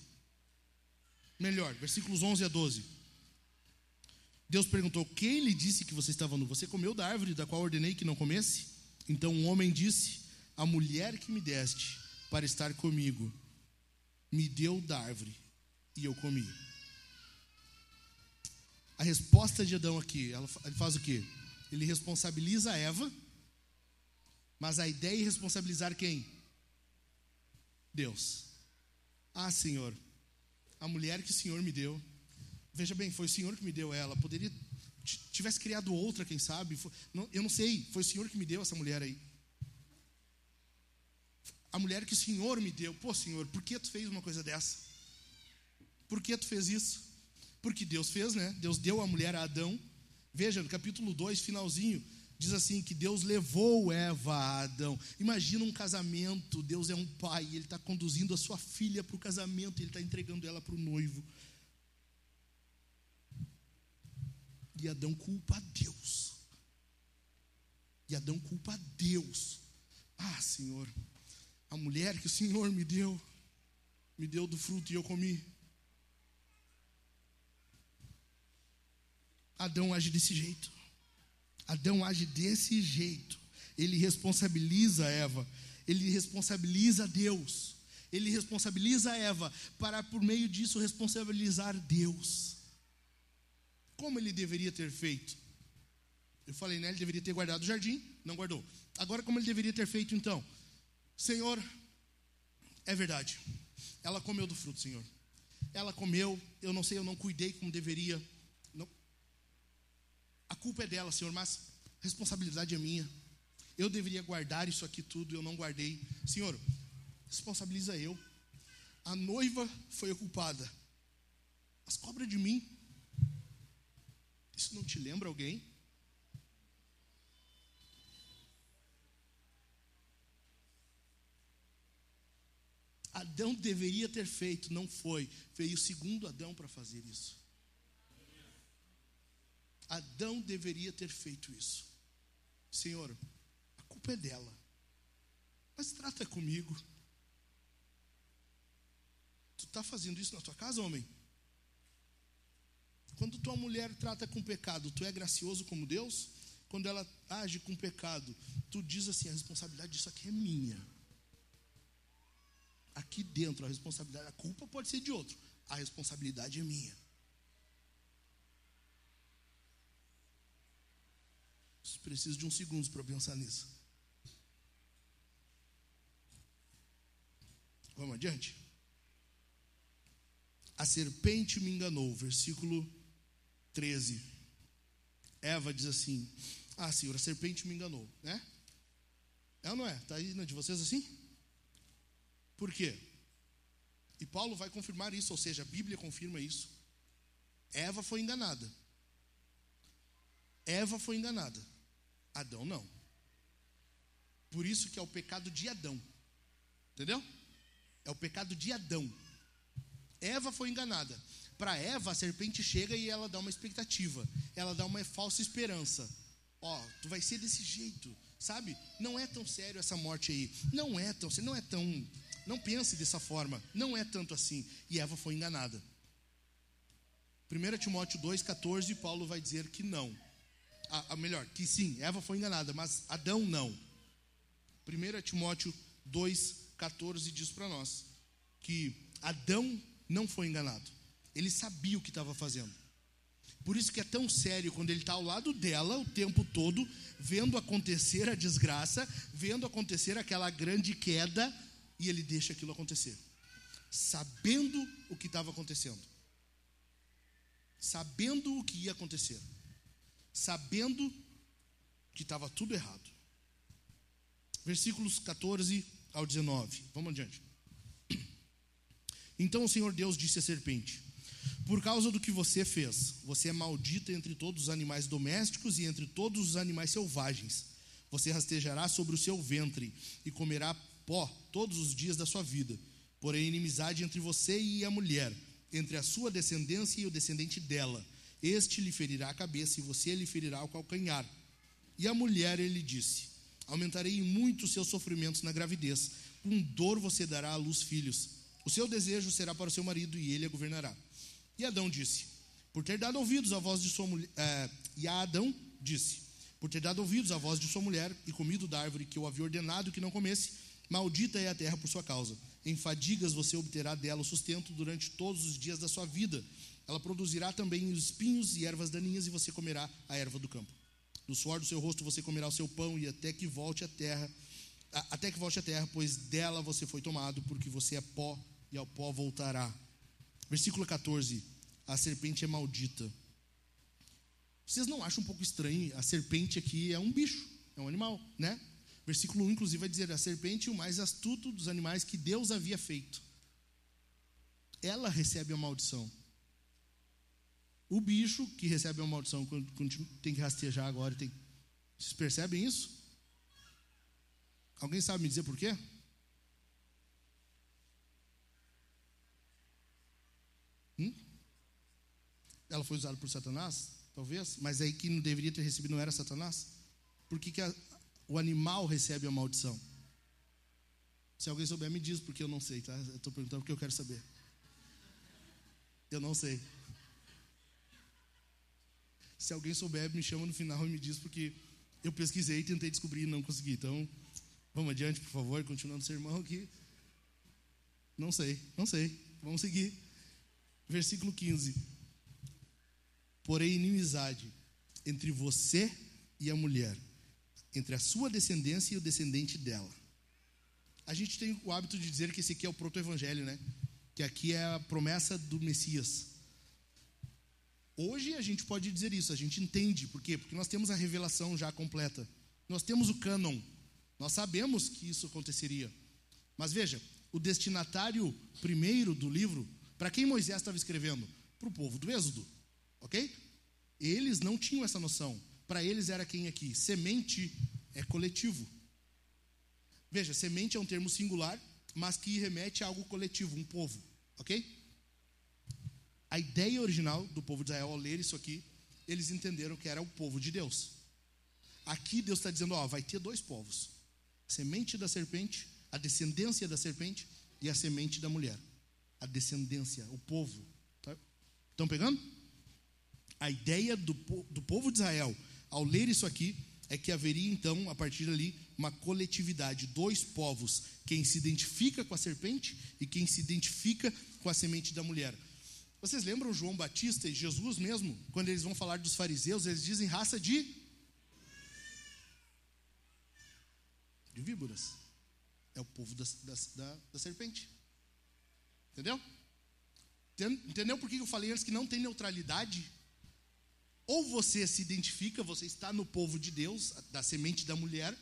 Melhor, versículos 11 a 12. Deus perguntou: Quem lhe disse que você estava nu? Você comeu da árvore da qual ordenei que não comesse? Então o homem disse: A mulher que me deste para estar comigo me deu da árvore e eu comi. A resposta de Adão aqui, ele faz o quê? Ele responsabiliza Eva, mas a ideia é responsabilizar quem? Deus. Ah, Senhor, a mulher que o Senhor me deu, veja bem, foi o Senhor que me deu ela. Poderia tivesse criado outra, quem sabe? eu não sei, foi o Senhor que me deu essa mulher aí a mulher que o Senhor me deu. Pô, Senhor, por que tu fez uma coisa dessa? Por que tu fez isso? Porque Deus fez, né? Deus deu a mulher a Adão. Veja, no capítulo 2, finalzinho, diz assim: que Deus levou Eva a Adão. Imagina um casamento, Deus é um pai, ele está conduzindo a sua filha para o casamento, ele está entregando ela para o noivo. E Adão culpa Deus. E Adão culpa Deus. Ah, Senhor, a mulher que o Senhor me deu, me deu do fruto e eu comi. Adão age desse jeito. Adão age desse jeito. Ele responsabiliza Eva. Ele responsabiliza Deus. Ele responsabiliza Eva para, por meio disso, responsabilizar Deus. Como ele deveria ter feito? Eu falei, né? Ele deveria ter guardado o jardim, não guardou. Agora, como ele deveria ter feito então? Senhor, é verdade. Ela comeu do fruto, Senhor. Ela comeu, eu não sei, eu não cuidei como deveria. Não. A culpa é dela, Senhor, mas a responsabilidade é minha. Eu deveria guardar isso aqui tudo, eu não guardei. Senhor, responsabiliza eu. A noiva foi a culpada. Mas cobra de mim. Isso não te lembra alguém? Adão deveria ter feito, não foi. Veio o segundo Adão para fazer isso. Adão deveria ter feito isso. Senhor, a culpa é dela. Mas trata comigo. Tu está fazendo isso na tua casa, homem? Quando tua mulher trata com pecado, tu é gracioso como Deus? Quando ela age com pecado, tu diz assim: a responsabilidade disso aqui é minha aqui dentro a responsabilidade, a culpa pode ser de outro, a responsabilidade é minha. Preciso de uns segundos para pensar nisso. Vamos adiante? A serpente me enganou, versículo 13. Eva diz assim: Ah, senhor, a serpente me enganou, né? É ou não é? Está aí na de vocês assim? Por quê? E Paulo vai confirmar isso, ou seja, a Bíblia confirma isso. Eva foi enganada. Eva foi enganada. Adão não. Por isso que é o pecado de Adão. Entendeu? É o pecado de Adão. Eva foi enganada. Para Eva, a serpente chega e ela dá uma expectativa. Ela dá uma falsa esperança. Ó, oh, tu vai ser desse jeito, sabe? Não é tão sério essa morte aí. Não é tão, não é tão, não pense dessa forma. Não é tanto assim. E Eva foi enganada. 1 Timóteo 2,14, Paulo vai dizer que não. A, a, melhor, que sim, Eva foi enganada, mas Adão não. 1 Timóteo 2,14 diz para nós que Adão não foi enganado. Ele sabia o que estava fazendo. Por isso que é tão sério quando ele está ao lado dela o tempo todo, vendo acontecer a desgraça, vendo acontecer aquela grande queda, e ele deixa aquilo acontecer, sabendo o que estava acontecendo, sabendo o que ia acontecer, sabendo que estava tudo errado. Versículos 14 ao 19, vamos adiante. Então o Senhor Deus disse à serpente: Por causa do que você fez, você é maldita entre todos os animais domésticos e entre todos os animais selvagens. Você rastejará sobre o seu ventre e comerá pó todos os dias da sua vida. Porém, inimizade entre você e a mulher, entre a sua descendência e o descendente dela. Este lhe ferirá a cabeça e você lhe ferirá o calcanhar. E a mulher ele disse: Aumentarei muito os seus sofrimentos na gravidez. Com dor você dará à luz filhos. O seu desejo será para o seu marido e ele a governará. E Adão disse: Por ter dado ouvidos à voz de sua mulher. É, e a Adão disse: Por ter dado ouvidos à voz de sua mulher e comido da árvore que eu havia ordenado que não comesse, maldita é a terra por sua causa. Em fadigas você obterá dela o sustento durante todos os dias da sua vida. Ela produzirá também espinhos e ervas daninhas, e você comerá a erva do campo. Do suor do seu rosto você comerá o seu pão, e até que volte à terra, até que volte à terra, pois dela você foi tomado, porque você é pó e ao pó voltará. Versículo 14: A serpente é maldita. Vocês não acham um pouco estranho? A serpente aqui é um bicho, é um animal, né? Versículo 1, inclusive, vai dizer: A serpente, o mais astuto dos animais que Deus havia feito. Ela recebe a maldição. O bicho que recebe a maldição quando, tem que rastejar agora. Tem... Vocês percebem isso? Alguém sabe me dizer por quê? Hum? Ela foi usada por Satanás? Talvez. Mas aí que não deveria ter recebido não era Satanás? Por que, que a, o animal recebe a maldição? Se alguém souber, me diz, porque eu não sei, tá? Estou perguntando porque eu quero saber. Eu não sei. Se alguém souber, me chama no final e me diz, porque eu pesquisei tentei descobrir e não consegui. Então, vamos adiante, por favor, continuando o sermão aqui. Não sei, não sei. Vamos seguir. Versículo 15. Porém, inimizade entre você e a mulher, entre a sua descendência e o descendente dela. A gente tem o hábito de dizer que esse aqui é o proto-evangelho, né? Que aqui é a promessa do Messias. Hoje a gente pode dizer isso, a gente entende, por quê? Porque nós temos a revelação já completa. Nós temos o cânon. Nós sabemos que isso aconteceria. Mas veja, o destinatário primeiro do livro para quem Moisés estava escrevendo? Para o povo do Êxodo, ok? Eles não tinham essa noção. Para eles era quem aqui? Semente é coletivo. Veja, semente é um termo singular, mas que remete a algo coletivo, um povo, ok? A ideia original do povo de Israel ao ler isso aqui, eles entenderam que era o povo de Deus. Aqui Deus está dizendo: ó, vai ter dois povos: semente da serpente, a descendência da serpente e a semente da mulher a descendência, o povo. Tá? Estão pegando? A ideia do, do povo de Israel, ao ler isso aqui, é que haveria então, a partir dali, uma coletividade, dois povos, quem se identifica com a serpente e quem se identifica com a semente da mulher. Vocês lembram João Batista e Jesus mesmo, quando eles vão falar dos fariseus, eles dizem raça de de víboras. É o povo da, da, da, serpente. Entendeu? Entendeu por que eu falei antes que não tem neutralidade? Ou você se identifica, você está no povo de Deus, da semente da mulher,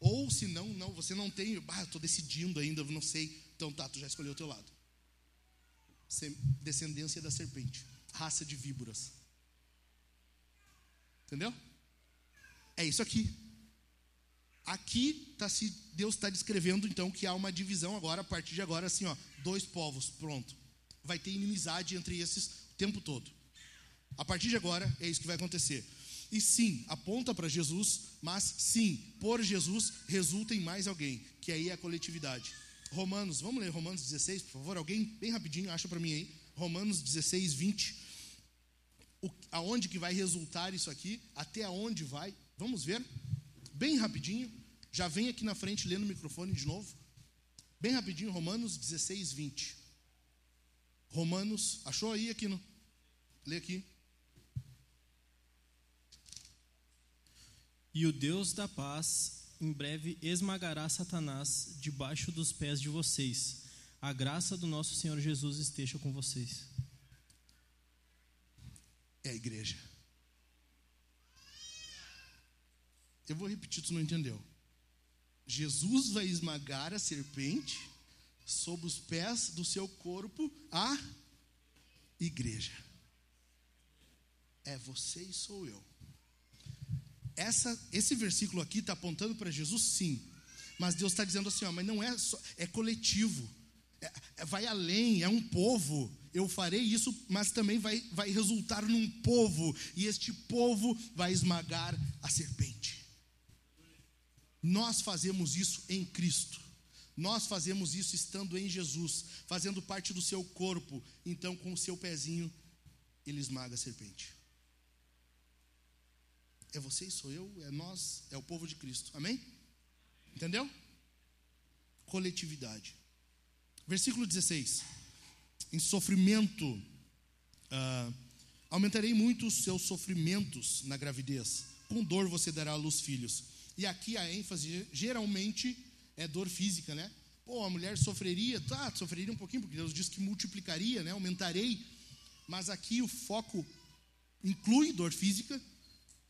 ou se não, não, você não tem, ah, estou decidindo ainda, não sei. Então tá, tu já escolheu o teu lado. Descendência da serpente, raça de víboras. Entendeu? É isso aqui. Aqui tá se Deus está descrevendo então que há uma divisão agora a partir de agora assim, ó, dois povos, pronto. Vai ter inimizade entre esses o tempo todo. A partir de agora é isso que vai acontecer. E sim, aponta para Jesus, mas sim, por Jesus resulta em mais alguém, que aí é a coletividade. Romanos, vamos ler Romanos 16, por favor? Alguém, bem rapidinho, acha para mim aí. Romanos 16, 20. O, aonde que vai resultar isso aqui? Até aonde vai? Vamos ver? Bem rapidinho. Já vem aqui na frente lendo o microfone de novo. Bem rapidinho, Romanos 16, 20. Romanos, achou aí aqui no? Lê aqui. E o Deus da paz em breve esmagará Satanás debaixo dos pés de vocês. A graça do nosso Senhor Jesus esteja com vocês. É a igreja. Eu vou repetir, tu não entendeu. Jesus vai esmagar a serpente sob os pés do seu corpo, a igreja. É você e sou eu. Essa, esse versículo aqui está apontando para Jesus, sim. Mas Deus está dizendo assim, ó, mas não é só, é coletivo. É, é, vai além, é um povo. Eu farei isso, mas também vai, vai resultar num povo. E este povo vai esmagar a serpente. Nós fazemos isso em Cristo. Nós fazemos isso estando em Jesus, fazendo parte do seu corpo. Então, com o seu pezinho, ele esmaga a serpente. É você e sou eu, é nós, é o povo de Cristo. Amém? Entendeu? Coletividade. Versículo 16. Em sofrimento, uh, aumentarei muito os seus sofrimentos na gravidez. Com dor você dará à luz filhos. E aqui a ênfase geralmente é dor física, né? Pô, a mulher sofreria, tá, sofreria um pouquinho, porque Deus diz que multiplicaria, né? Aumentarei. Mas aqui o foco inclui dor física,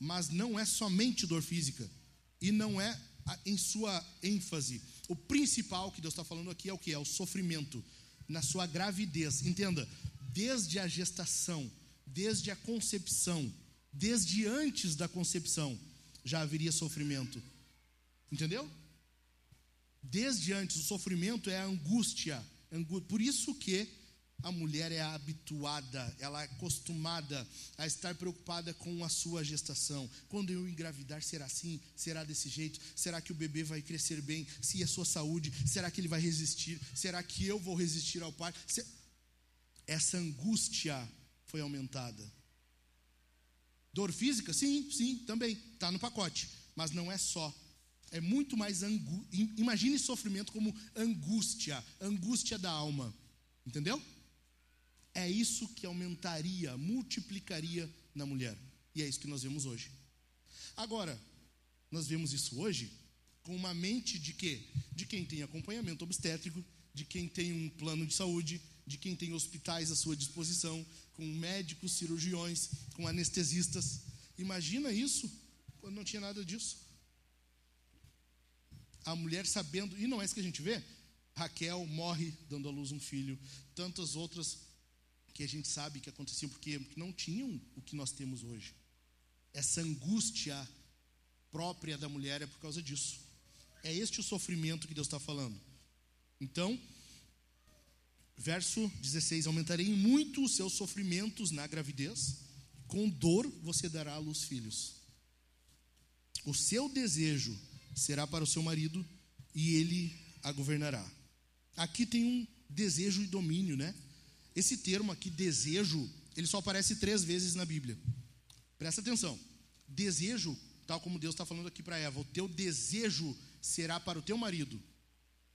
mas não é somente dor física e não é em sua ênfase. O principal que Deus está falando aqui é o que? É o sofrimento na sua gravidez. Entenda, desde a gestação, desde a concepção, desde antes da concepção, já haveria sofrimento. Entendeu? Desde antes, o sofrimento é a angústia. Por isso que a mulher é habituada, ela é acostumada a estar preocupada com a sua gestação. Quando eu engravidar, será assim? Será desse jeito? Será que o bebê vai crescer bem? Se a sua saúde? Será que ele vai resistir? Será que eu vou resistir ao parto? Essa angústia foi aumentada. Dor física? Sim, sim, também. Está no pacote. Mas não é só. É muito mais angústia. Imagine sofrimento como angústia angústia da alma. Entendeu? É isso que aumentaria, multiplicaria na mulher. E é isso que nós vemos hoje. Agora, nós vemos isso hoje com uma mente de quê? De quem tem acompanhamento obstétrico, de quem tem um plano de saúde, de quem tem hospitais à sua disposição, com médicos, cirurgiões, com anestesistas. Imagina isso quando não tinha nada disso. A mulher sabendo, e não é isso que a gente vê? Raquel morre dando à luz um filho, tantas outras que a gente sabe que aconteciam porque não tinham o que nós temos hoje. Essa angústia própria da mulher é por causa disso. É este o sofrimento que Deus está falando. Então, verso 16: Aumentarei muito os seus sofrimentos na gravidez, com dor você dará à luz filhos. O seu desejo será para o seu marido e ele a governará. Aqui tem um desejo e domínio, né? Esse termo aqui, desejo, ele só aparece três vezes na Bíblia. Presta atenção. Desejo, tal como Deus está falando aqui para Eva, o teu desejo será para o teu marido.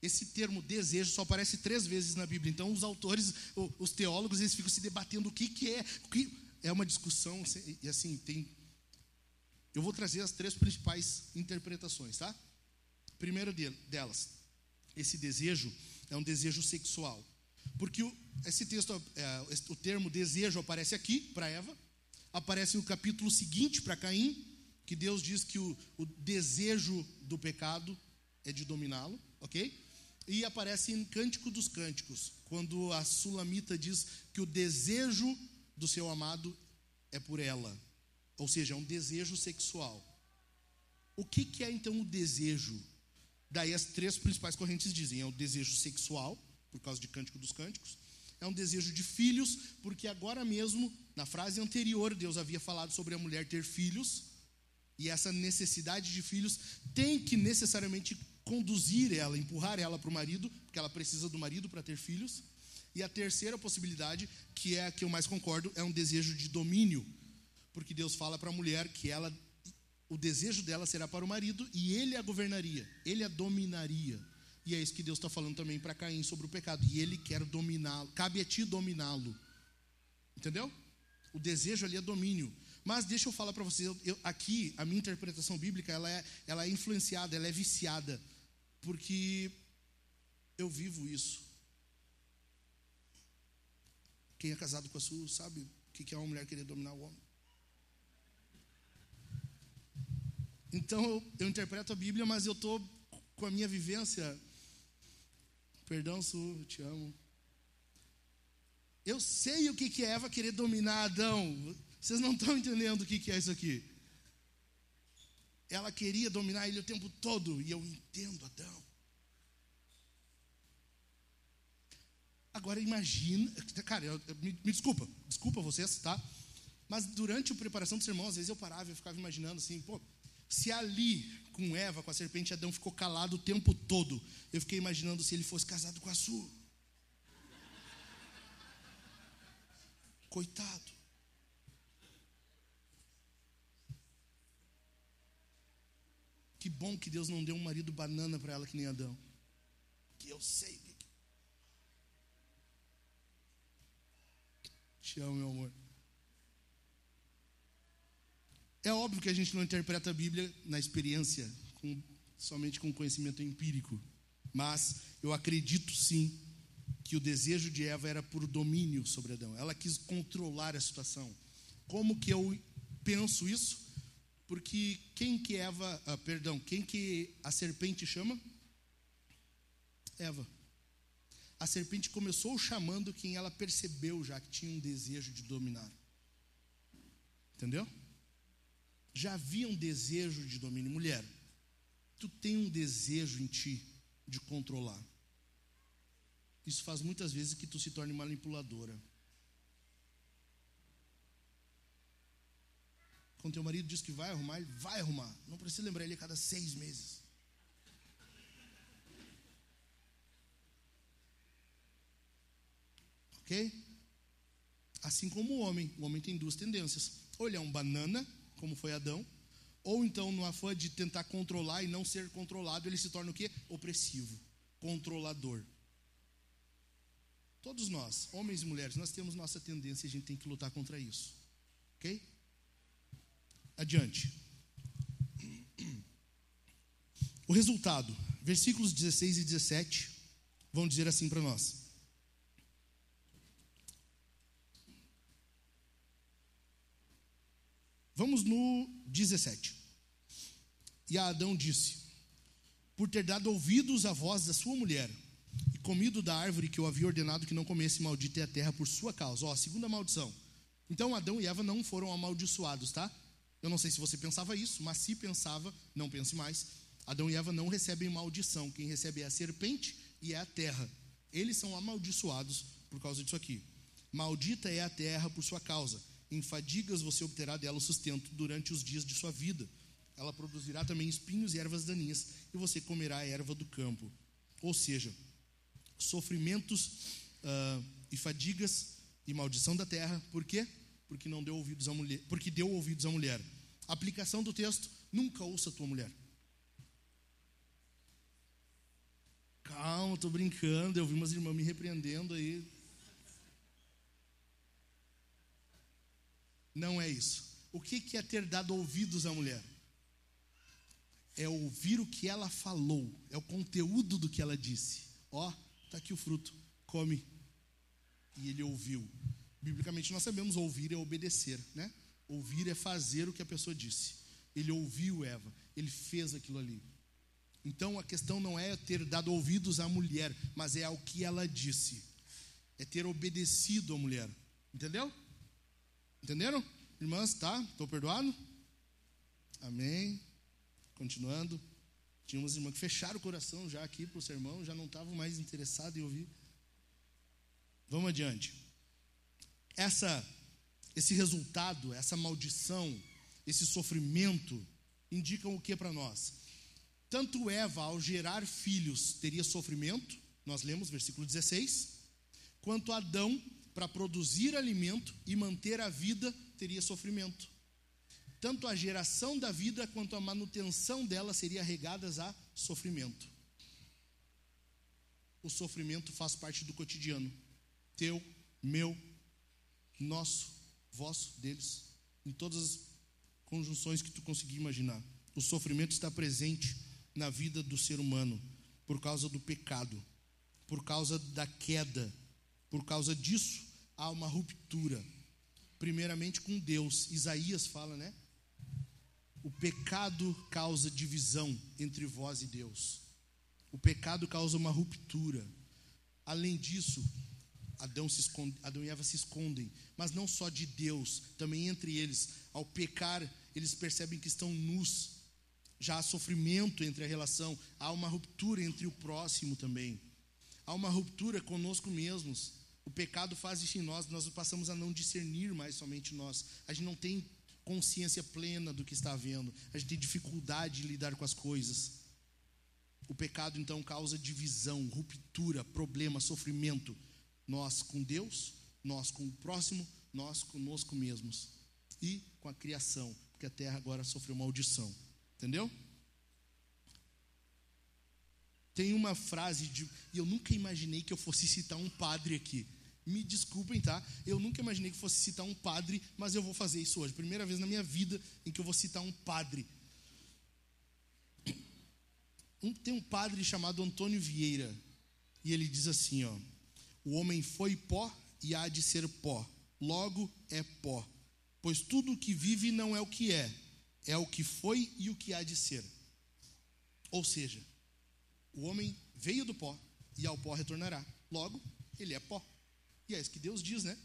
Esse termo desejo só aparece três vezes na Bíblia. Então, os autores, os teólogos, eles ficam se debatendo o que, que é. O que é uma discussão, e assim, tem. Eu vou trazer as três principais interpretações, tá? Primeira delas, esse desejo é um desejo sexual. Porque o, esse texto, é, o termo desejo aparece aqui para Eva, aparece no capítulo seguinte para Caim, que Deus diz que o, o desejo do pecado é de dominá-lo, ok? E aparece em Cântico dos Cânticos, quando a sulamita diz que o desejo do seu amado é por ela, ou seja, é um desejo sexual. O que, que é então o desejo? Daí as três principais correntes dizem: é o desejo sexual, por causa de Cântico dos Cânticos, é um desejo de filhos, porque agora mesmo, na frase anterior, Deus havia falado sobre a mulher ter filhos, e essa necessidade de filhos tem que necessariamente conduzir ela, empurrar ela para o marido, porque ela precisa do marido para ter filhos. E a terceira possibilidade, que é a que eu mais concordo, é um desejo de domínio, porque Deus fala para a mulher que ela o desejo dela será para o marido e ele a governaria, ele a dominaria. E é isso que Deus está falando também para Caim sobre o pecado. E ele quer dominá-lo, cabe a ti dominá-lo. Entendeu? O desejo ali é domínio. Mas deixa eu falar para vocês, eu, eu, aqui a minha interpretação bíblica ela é, ela é influenciada, ela é viciada, porque eu vivo isso. Quem é casado com a sua sabe o que é uma mulher querer dominar o homem. Então eu, eu interpreto a Bíblia, mas eu estou com a minha vivência. Perdão, Su, te amo. Eu sei o que, que é Eva querer dominar Adão. Vocês não estão entendendo o que, que é isso aqui. Ela queria dominar ele o tempo todo, e eu entendo Adão. Agora imagina, cara, eu, me, me, desculpa, desculpa vocês, tá? Mas durante a preparação do sermão, às vezes eu parava e ficava imaginando assim, pô, se ali, com Eva, com a serpente, Adão ficou calado o tempo todo, eu fiquei imaginando se ele fosse casado com a sua. Coitado. Que bom que Deus não deu um marido banana para ela que nem Adão. Que eu sei. Te amo, meu amor. É óbvio que a gente não interpreta a Bíblia na experiência, com, somente com conhecimento empírico. Mas eu acredito sim que o desejo de Eva era por domínio sobre Adão. Ela quis controlar a situação. Como que eu penso isso? Porque quem que Eva, ah, perdão, quem que a serpente chama? Eva. A serpente começou chamando quem ela percebeu já que tinha um desejo de dominar. Entendeu? Já havia um desejo de domínio. Mulher, tu tem um desejo em ti de controlar. Isso faz muitas vezes que tu se torne manipuladora. Quando teu marido diz que vai arrumar, ele vai arrumar. Não precisa lembrar ele a cada seis meses. Ok? Assim como o homem. O homem tem duas tendências. Ou ele é um banana como foi Adão, ou então no afã de tentar controlar e não ser controlado, ele se torna o quê? Opressivo, controlador. Todos nós, homens e mulheres, nós temos nossa tendência e a gente tem que lutar contra isso. OK? Adiante. O resultado, versículos 16 e 17 vão dizer assim para nós: Vamos no 17. E Adão disse: Por ter dado ouvidos à voz da sua mulher e comido da árvore que eu havia ordenado que não comesse, maldita é a terra por sua causa. Ó, segunda maldição. Então Adão e Eva não foram amaldiçoados, tá? Eu não sei se você pensava isso, mas se pensava, não pense mais. Adão e Eva não recebem maldição. Quem recebe é a serpente e é a terra. Eles são amaldiçoados por causa disso aqui. Maldita é a terra por sua causa em fadigas você obterá dela o sustento durante os dias de sua vida. Ela produzirá também espinhos e ervas daninhas, e você comerá a erva do campo. Ou seja, sofrimentos uh, e fadigas e maldição da terra. Por quê? Porque não deu ouvidos à mulher. Porque deu ouvidos à mulher. Aplicação do texto: nunca ouça a tua mulher. Calma, estou brincando. Eu vi umas irmãs me repreendendo aí. Não é isso. O que é ter dado ouvidos à mulher? é ouvir o que ela falou, é o conteúdo do que ela disse. Ó, tá aqui o fruto, come. E ele ouviu. Biblicamente nós sabemos ouvir é obedecer, né? Ouvir é fazer o que a pessoa disse. Ele ouviu Eva, ele fez aquilo ali. Então a questão não é ter dado ouvidos à mulher, mas é ao que ela disse. É ter obedecido à mulher. Entendeu? Entenderam? Irmãs, tá? Estou perdoado? Amém. Continuando. Tínhamos irmãs que fecharam o coração já aqui para o sermão, já não estavam mais interessados em ouvir. Vamos adiante. Essa, esse resultado, essa maldição, esse sofrimento, indicam o que para nós? Tanto Eva, ao gerar filhos, teria sofrimento, nós lemos versículo 16, quanto Adão, para produzir alimento e manter a vida, teria sofrimento. Tanto a geração da vida quanto a manutenção dela seria regadas a sofrimento. O sofrimento faz parte do cotidiano. Teu, meu, nosso, vosso, deles, em todas as conjunções que tu conseguir imaginar. O sofrimento está presente na vida do ser humano por causa do pecado, por causa da queda. Por causa disso, há uma ruptura. Primeiramente com Deus. Isaías fala, né? O pecado causa divisão entre vós e Deus. O pecado causa uma ruptura. Além disso, Adão, se esconde, Adão e Eva se escondem, mas não só de Deus, também entre eles. Ao pecar, eles percebem que estão nus. Já há sofrimento entre a relação, há uma ruptura entre o próximo também. Há uma ruptura conosco mesmos. O pecado faz isso em nós, nós passamos a não discernir mais somente nós. A gente não tem consciência plena do que está havendo. A gente tem dificuldade de lidar com as coisas. O pecado então causa divisão, ruptura, problema, sofrimento. Nós com Deus, nós com o próximo, nós conosco mesmos. E com a criação, porque a terra agora sofreu maldição. Entendeu? Tem uma frase de. E eu nunca imaginei que eu fosse citar um padre aqui. Me desculpem, tá? Eu nunca imaginei que fosse citar um padre, mas eu vou fazer isso hoje. Primeira vez na minha vida em que eu vou citar um padre. Um, tem um padre chamado Antônio Vieira. E ele diz assim: ó, O homem foi pó e há de ser pó. Logo é pó. Pois tudo o que vive não é o que é, é o que foi e o que há de ser. Ou seja, o homem veio do pó e ao pó retornará. Logo, ele é pó. E é isso que Deus diz, né?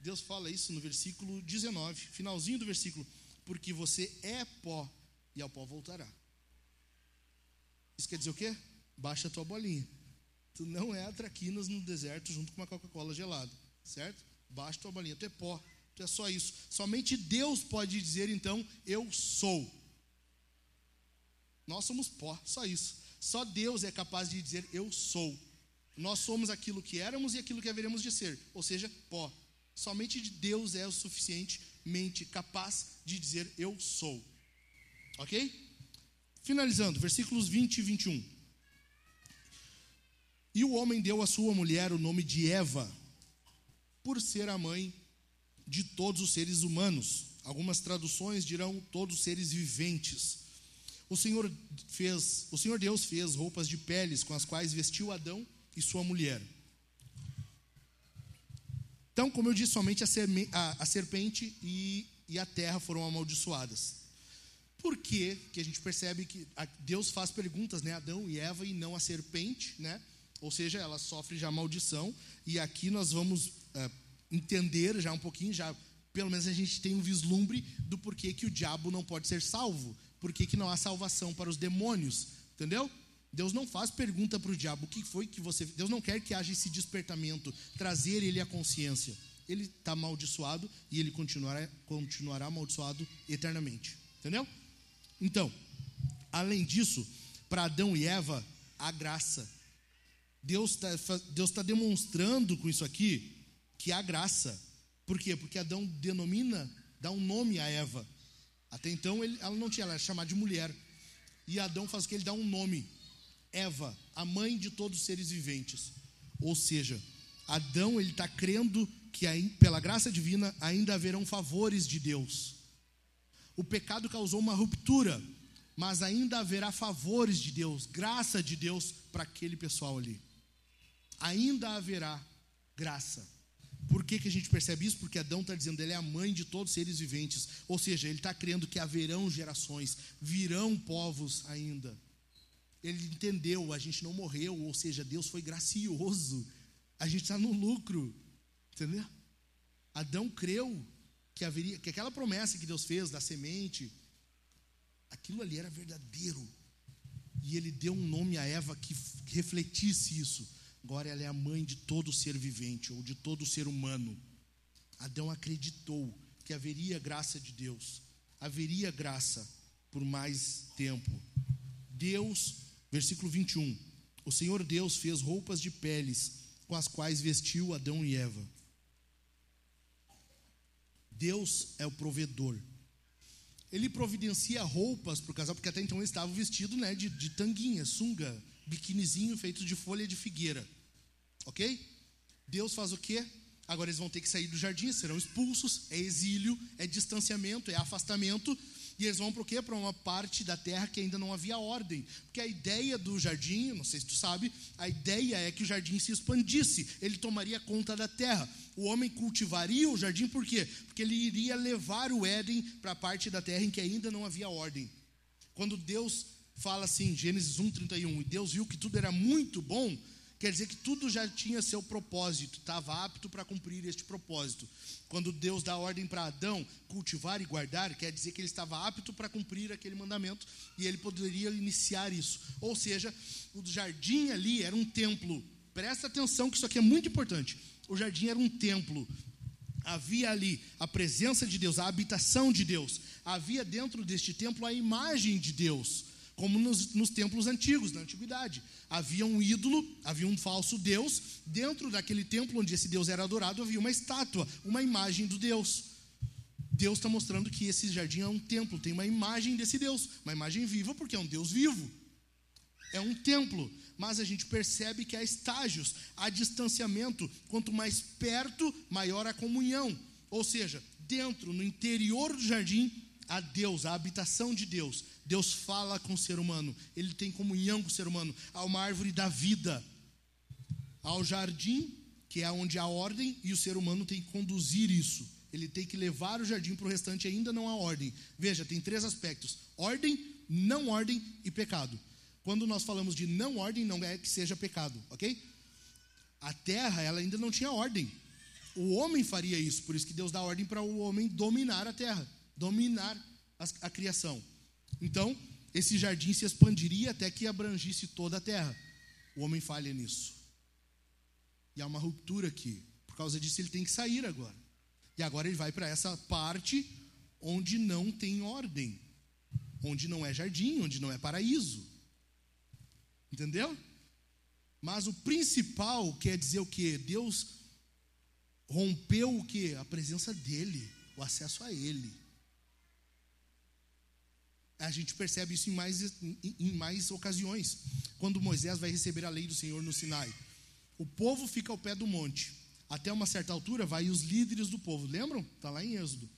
Deus fala isso no versículo 19, finalzinho do versículo. Porque você é pó e ao pó voltará. Isso quer dizer o quê? Baixa a tua bolinha. Tu não é a traquinas no deserto junto com uma Coca-Cola gelada, certo? Baixa a tua bolinha. Tu é pó. Tu é só isso. Somente Deus pode dizer então, eu sou. Nós somos pó, só isso. Só Deus é capaz de dizer eu sou. Nós somos aquilo que éramos e aquilo que haveremos de ser, ou seja, pó. Somente Deus é o suficientemente capaz de dizer eu sou. Ok? Finalizando, versículos 20 e 21. E o homem deu à sua mulher o nome de Eva, por ser a mãe de todos os seres humanos. Algumas traduções dirão todos os seres viventes. O Senhor fez, o Senhor Deus fez roupas de peles com as quais vestiu Adão e sua mulher. Então, como eu disse, somente a, serpente e, e, a terra foram amaldiçoadas. Por que que a gente percebe que Deus faz perguntas, né? Adão e Eva e não a serpente, né? Ou seja, ela sofre já maldição. E aqui nós vamos uh, entender já um pouquinho, já pelo menos a gente tem um vislumbre do porquê que o diabo não pode ser salvo, porquê que não há salvação para os demônios, entendeu? Deus não faz pergunta para o diabo, o que foi que você. Deus não quer que haja esse despertamento, trazer ele à consciência. Ele está amaldiçoado e ele continuará, continuará amaldiçoado eternamente. Entendeu? Então, além disso, para Adão e Eva, a graça. Deus está Deus tá demonstrando com isso aqui que há graça. Por quê? Porque Adão denomina, dá um nome a Eva. Até então ele, ela não tinha, ela era chamada de mulher. E Adão faz o que? Ele dá um nome. Eva, a mãe de todos os seres viventes. Ou seja, Adão ele está crendo que pela graça divina ainda haverão favores de Deus. O pecado causou uma ruptura. mas ainda haverá favores de Deus, graça de Deus para aquele pessoal ali. Ainda haverá graça. Por que, que a gente percebe isso? Porque Adão está dizendo ele é a mãe de todos os seres viventes. Ou seja, ele está crendo que haverão gerações, virão povos ainda. Ele entendeu, a gente não morreu, ou seja, Deus foi gracioso. A gente está no lucro. Entendeu? Adão creu que haveria, que aquela promessa que Deus fez da semente, aquilo ali era verdadeiro. E ele deu um nome a Eva que refletisse isso. Agora ela é a mãe de todo ser vivente, ou de todo ser humano. Adão acreditou que haveria graça de Deus, haveria graça por mais tempo. Deus, versículo 21, o Senhor Deus fez roupas de peles com as quais vestiu Adão e Eva. Deus é o provedor. Ele providencia roupas para o casal, porque até então eles estavam vestidos né, de, de tanguinha, sunga, biquinizinho feito de folha de figueira. Ok? Deus faz o quê? Agora eles vão ter que sair do jardim, serão expulsos, é exílio, é distanciamento, é afastamento, e eles vão para o quê? Para uma parte da terra que ainda não havia ordem. Porque a ideia do jardim, não sei se tu sabe, a ideia é que o jardim se expandisse, ele tomaria conta da terra. O homem cultivaria o jardim por quê? Porque ele iria levar o Éden para a parte da terra em que ainda não havia ordem. Quando Deus fala assim, Gênesis 1:31, e Deus viu que tudo era muito bom, quer dizer que tudo já tinha seu propósito, estava apto para cumprir este propósito. Quando Deus dá ordem para Adão cultivar e guardar, quer dizer que ele estava apto para cumprir aquele mandamento e ele poderia iniciar isso. Ou seja, o jardim ali era um templo. Presta atenção que isso aqui é muito importante. O jardim era um templo. Havia ali a presença de Deus, a habitação de Deus. Havia dentro deste templo a imagem de Deus como nos, nos, templos antigos, na antiguidade. Havia um ídolo, havia um falso Deus, dentro daquele templo onde esse Deus era adorado, havia uma estátua, uma imagem do Deus. Deus está mostrando que esse jardim é um templo, tem uma imagem desse Deus, uma imagem viva, porque é um Deus vivo. É um templo, mas a gente percebe que há estágios, há distanciamento. Quanto mais perto, maior a comunhão. Ou seja, dentro, no interior do jardim, há Deus, a habitação de Deus. Deus fala com o ser humano, ele tem comunhão com o ser humano. Há uma árvore da vida, há o jardim, que é onde há ordem, e o ser humano tem que conduzir isso. Ele tem que levar o jardim para o restante, ainda não há ordem. Veja, tem três aspectos: ordem, não ordem e pecado. Quando nós falamos de não ordem, não é que seja pecado, ok? A terra, ela ainda não tinha ordem. O homem faria isso, por isso que Deus dá ordem para o homem dominar a terra, dominar a, a criação. Então, esse jardim se expandiria até que abrangisse toda a terra. O homem falha nisso. E há uma ruptura aqui. Por causa disso, ele tem que sair agora. E agora ele vai para essa parte onde não tem ordem, onde não é jardim, onde não é paraíso. Entendeu? Mas o principal quer dizer o que? Deus rompeu o que? A presença dele, o acesso a ele. A gente percebe isso em mais, em mais ocasiões. Quando Moisés vai receber a lei do Senhor no Sinai. O povo fica ao pé do monte. Até uma certa altura vai os líderes do povo. Lembram? Está lá em Êxodo.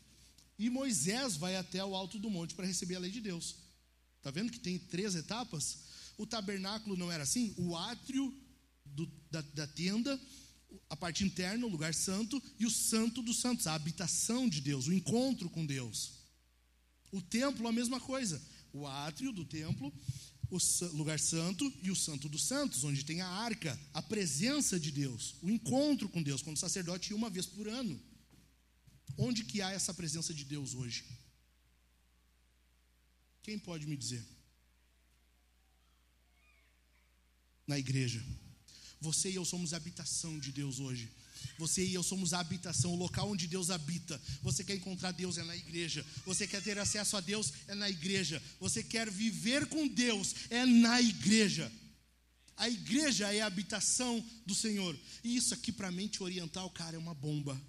E Moisés vai até o alto do monte para receber a lei de Deus. Está vendo que tem três etapas? O tabernáculo não era assim? O átrio do, da, da tenda, a parte interna, o lugar santo, e o santo dos santos, a habitação de Deus, o encontro com Deus. O templo, a mesma coisa. O átrio do templo, o lugar santo e o santo dos santos, onde tem a arca, a presença de Deus, o encontro com Deus, quando o sacerdote ia uma vez por ano. Onde que há essa presença de Deus hoje? Quem pode me dizer? Na igreja. Você e eu somos a habitação de Deus hoje. Você e eu somos a habitação, o local onde Deus habita. Você quer encontrar Deus é na igreja. Você quer ter acesso a Deus é na igreja. Você quer viver com Deus é na igreja. A igreja é a habitação do Senhor. E isso aqui para a mente oriental, cara, é uma bomba.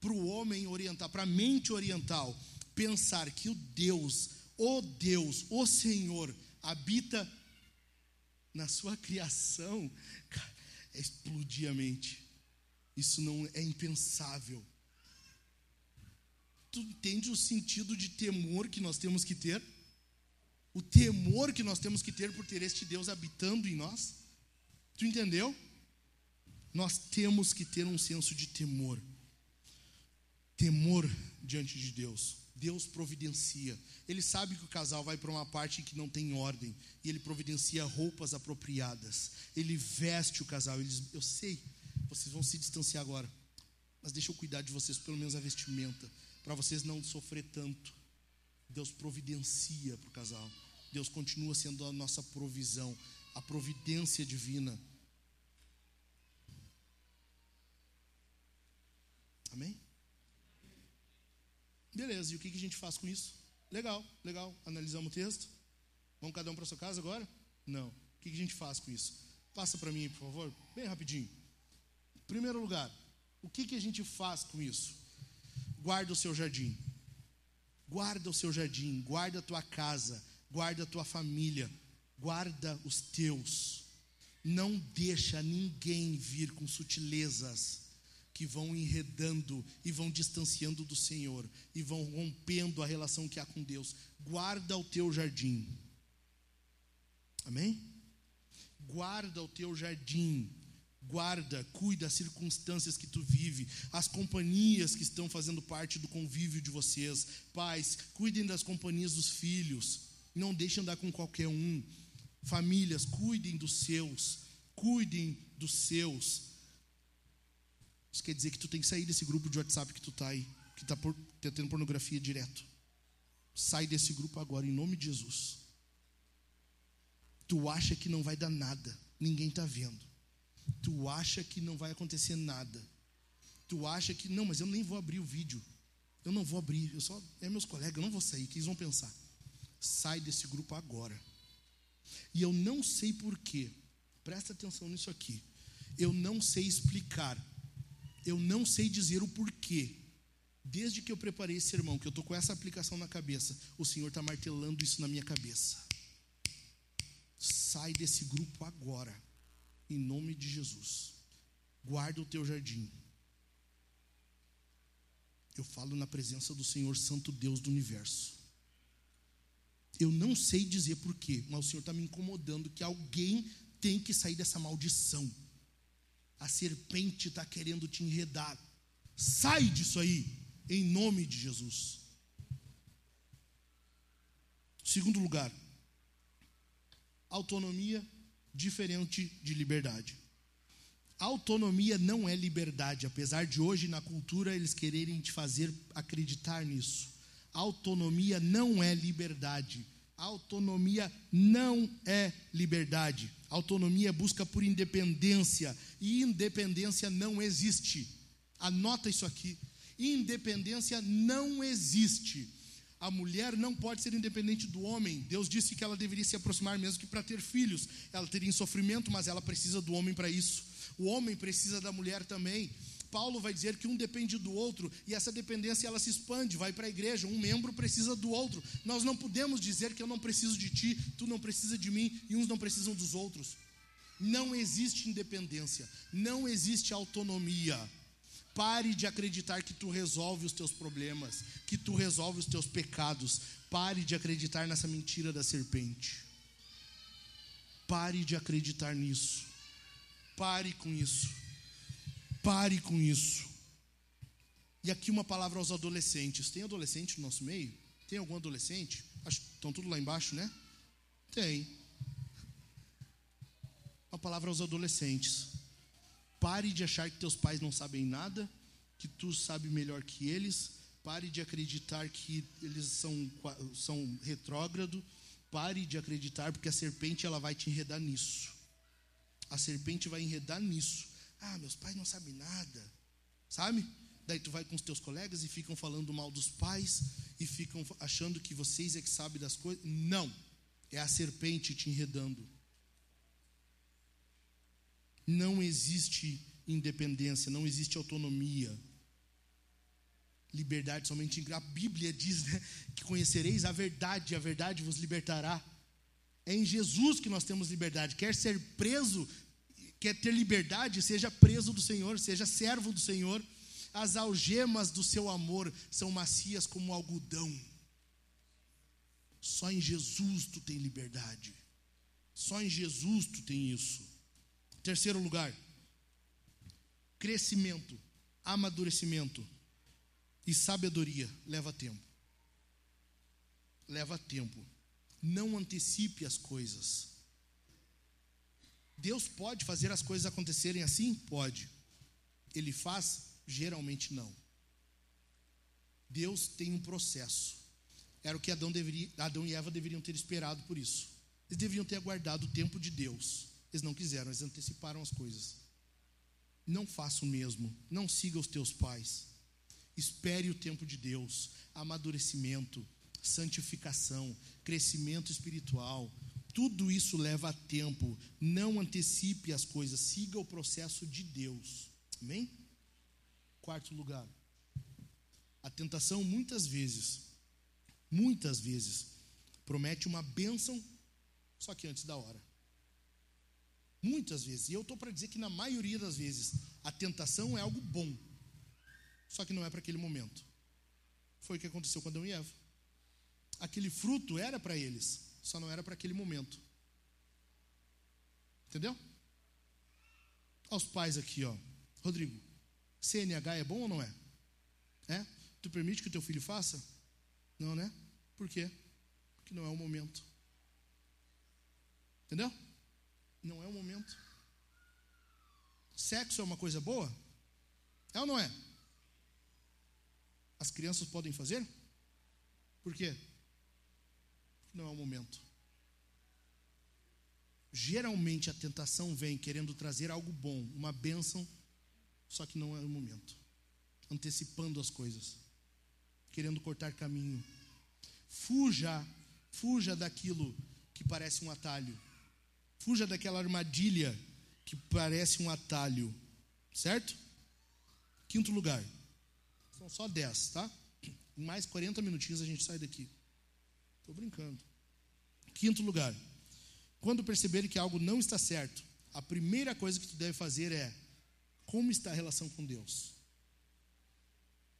Para o homem oriental, para a mente oriental, pensar que o Deus, o Deus, o Senhor, habita na sua criação, é explodir a mente. Isso não é impensável. Tu entende o sentido de temor que nós temos que ter? O temor que nós temos que ter por ter este Deus habitando em nós. Tu entendeu? Nós temos que ter um senso de temor. Temor diante de Deus. Deus providencia. Ele sabe que o casal vai para uma parte que não tem ordem. E ele providencia roupas apropriadas. Ele veste o casal. Ele diz: Eu sei, vocês vão se distanciar agora. Mas deixa eu cuidar de vocês, pelo menos a vestimenta. Para vocês não sofrer tanto. Deus providencia para o casal. Deus continua sendo a nossa provisão. A providência divina. Amém? Beleza, e o que a gente faz com isso? Legal, legal. Analisamos o texto. Vamos cada um para sua casa agora? Não. O que a gente faz com isso? Passa para mim, por favor, bem rapidinho. Primeiro lugar, o que, que a gente faz com isso? Guarda o seu jardim. Guarda o seu jardim, guarda a tua casa, guarda a tua família, guarda os teus. Não deixa ninguém vir com sutilezas que vão enredando e vão distanciando do Senhor e vão rompendo a relação que há com Deus. Guarda o teu jardim. Amém? Guarda o teu jardim. Guarda, cuida das circunstâncias que tu vive, as companhias que estão fazendo parte do convívio de vocês. Pais, cuidem das companhias dos filhos. Não deixem andar com qualquer um. Famílias, cuidem dos seus. Cuidem dos seus isso quer dizer que tu tem que sair desse grupo de WhatsApp que tu está aí, que está tá tendo pornografia direto. Sai desse grupo agora, em nome de Jesus. Tu acha que não vai dar nada, ninguém está vendo. Tu acha que não vai acontecer nada. Tu acha que, não, mas eu nem vou abrir o vídeo. Eu não vou abrir, eu só, é meus colegas, eu não vou sair, o que eles vão pensar? Sai desse grupo agora. E eu não sei porquê, presta atenção nisso aqui. Eu não sei explicar eu não sei dizer o porquê. Desde que eu preparei esse sermão, que eu estou com essa aplicação na cabeça, o Senhor está martelando isso na minha cabeça. Sai desse grupo agora, em nome de Jesus. Guarda o teu jardim. Eu falo na presença do Senhor Santo Deus do universo. Eu não sei dizer porquê, mas o Senhor está me incomodando que alguém tem que sair dessa maldição. A serpente está querendo te enredar. Sai disso aí, em nome de Jesus. Segundo lugar, autonomia diferente de liberdade. Autonomia não é liberdade, apesar de hoje na cultura eles quererem te fazer acreditar nisso. Autonomia não é liberdade. Autonomia não é liberdade. Autonomia é busca por independência. E independência não existe. Anota isso aqui. Independência não existe. A mulher não pode ser independente do homem. Deus disse que ela deveria se aproximar mesmo que para ter filhos. Ela teria sofrimento, mas ela precisa do homem para isso. O homem precisa da mulher também. Paulo vai dizer que um depende do outro e essa dependência ela se expande, vai para a igreja, um membro precisa do outro. Nós não podemos dizer que eu não preciso de ti, tu não precisa de mim e uns não precisam dos outros. Não existe independência, não existe autonomia. Pare de acreditar que tu resolve os teus problemas, que tu resolve os teus pecados. Pare de acreditar nessa mentira da serpente. Pare de acreditar nisso. Pare com isso. Pare com isso. E aqui uma palavra aos adolescentes. Tem adolescente no nosso meio? Tem algum adolescente? Acho, estão tudo lá embaixo, né? Tem. Uma palavra aos adolescentes. Pare de achar que teus pais não sabem nada, que tu sabe melhor que eles. Pare de acreditar que eles são, são retrógrado. Pare de acreditar, porque a serpente ela vai te enredar nisso. A serpente vai enredar nisso. Ah, meus pais não sabem nada. Sabe? Daí tu vai com os teus colegas e ficam falando mal dos pais e ficam achando que vocês é que sabem das coisas. Não. É a serpente te enredando. Não existe independência, não existe autonomia. Liberdade somente em A Bíblia diz né, que conhecereis a verdade, e a verdade vos libertará. É em Jesus que nós temos liberdade. Quer ser preso, quer ter liberdade, seja preso do Senhor, seja servo do Senhor. As algemas do seu amor são macias como algodão. Só em Jesus tu tem liberdade. Só em Jesus tu tem isso. Terceiro lugar, crescimento, amadurecimento e sabedoria leva tempo. Leva tempo. Não antecipe as coisas. Deus pode fazer as coisas acontecerem assim? Pode. Ele faz? Geralmente não. Deus tem um processo. Era o que Adão, deveria, Adão e Eva deveriam ter esperado por isso. Eles deveriam ter aguardado o tempo de Deus. Eles não quiseram, eles anteciparam as coisas. Não faça o mesmo. Não siga os teus pais. Espere o tempo de Deus. Amadurecimento, santificação, crescimento espiritual. Tudo isso leva tempo. Não antecipe as coisas. Siga o processo de Deus. Amém? Quarto lugar. A tentação muitas vezes, muitas vezes, promete uma bênção, só que antes da hora. Muitas vezes. E eu estou para dizer que na maioria das vezes, a tentação é algo bom, só que não é para aquele momento. Foi o que aconteceu com Adão e Eva. Aquele fruto era para eles, só não era para aquele momento. Entendeu? Aos pais aqui, ó. Rodrigo, CNH é bom ou não é? É? Tu permite que o teu filho faça? Não, né? Por quê? Porque não é o momento. Entendeu? Não é o momento. Sexo é uma coisa boa? É ou não é? As crianças podem fazer? Por quê? Não é o momento. Geralmente a tentação vem querendo trazer algo bom, uma bênção, só que não é o momento. Antecipando as coisas, querendo cortar caminho. Fuja, fuja daquilo que parece um atalho. Fuja daquela armadilha que parece um atalho. Certo? Quinto lugar. São só 10, tá? Em mais 40 minutinhos a gente sai daqui. Estou brincando. Quinto lugar. Quando perceber que algo não está certo, a primeira coisa que tu deve fazer é como está a relação com Deus.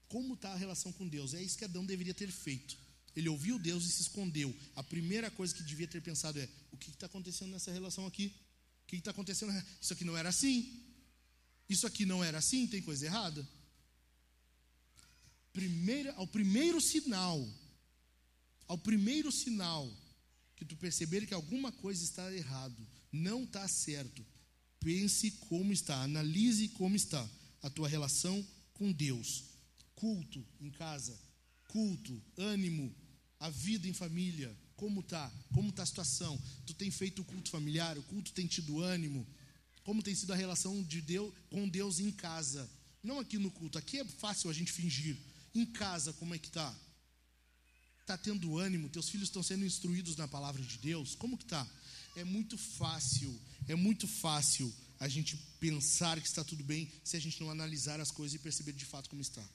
Como está a relação com Deus? É isso que Adão deveria ter feito. Ele ouviu Deus e se escondeu. A primeira coisa que devia ter pensado é: o que está acontecendo nessa relação aqui? O que está acontecendo? Isso aqui não era assim. Isso aqui não era assim, tem coisa errada. Primeira, ao primeiro sinal, ao primeiro sinal que tu perceber que alguma coisa está errado, não está certo, pense como está, analise como está a tua relação com Deus. Culto em casa, culto, ânimo, a vida em família, como tá? Como tá a situação? Tu tem feito o culto familiar? O culto tem tido ânimo? Como tem sido a relação de Deus com Deus em casa? Não aqui no culto. Aqui é fácil a gente fingir. Em casa, como é que tá? Tá tendo ânimo? Teus filhos estão sendo instruídos na palavra de Deus? Como que tá? É muito fácil, é muito fácil a gente pensar que está tudo bem se a gente não analisar as coisas e perceber de fato como está.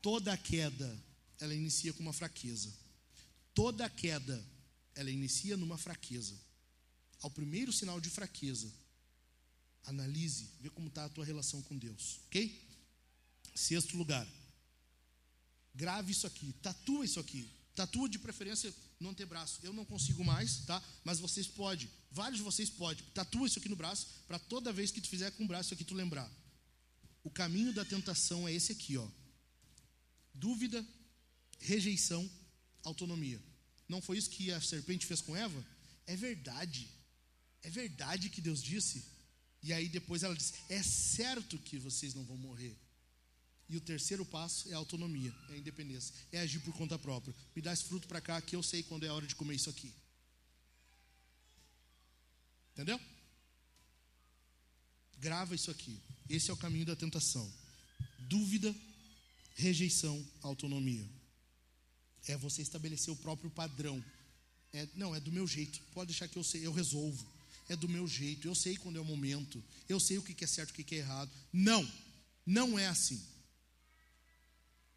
Toda queda, ela inicia com uma fraqueza. Toda queda, ela inicia numa fraqueza. Ao primeiro sinal de fraqueza, analise, vê como está a tua relação com Deus, ok? Sexto lugar, grave isso aqui, tatua isso aqui, tatua de preferência no antebraço. Eu não consigo mais, tá? Mas vocês podem, vários de vocês podem. Tatua isso aqui no braço, para toda vez que tu fizer com o braço aqui tu lembrar. O caminho da tentação é esse aqui, ó dúvida, rejeição, autonomia. Não foi isso que a serpente fez com Eva? É verdade. É verdade que Deus disse. E aí depois ela disse: É certo que vocês não vão morrer. E o terceiro passo é a autonomia, é a independência, é agir por conta própria. Me dá esse fruto para cá que eu sei quando é a hora de comer isso aqui. Entendeu? Grava isso aqui. Esse é o caminho da tentação. Dúvida, Rejeição autonomia. É você estabelecer o próprio padrão. É, não, é do meu jeito. Pode deixar que eu sei, eu resolvo. É do meu jeito. Eu sei quando é o momento. Eu sei o que é certo, o que é errado. Não, não é assim.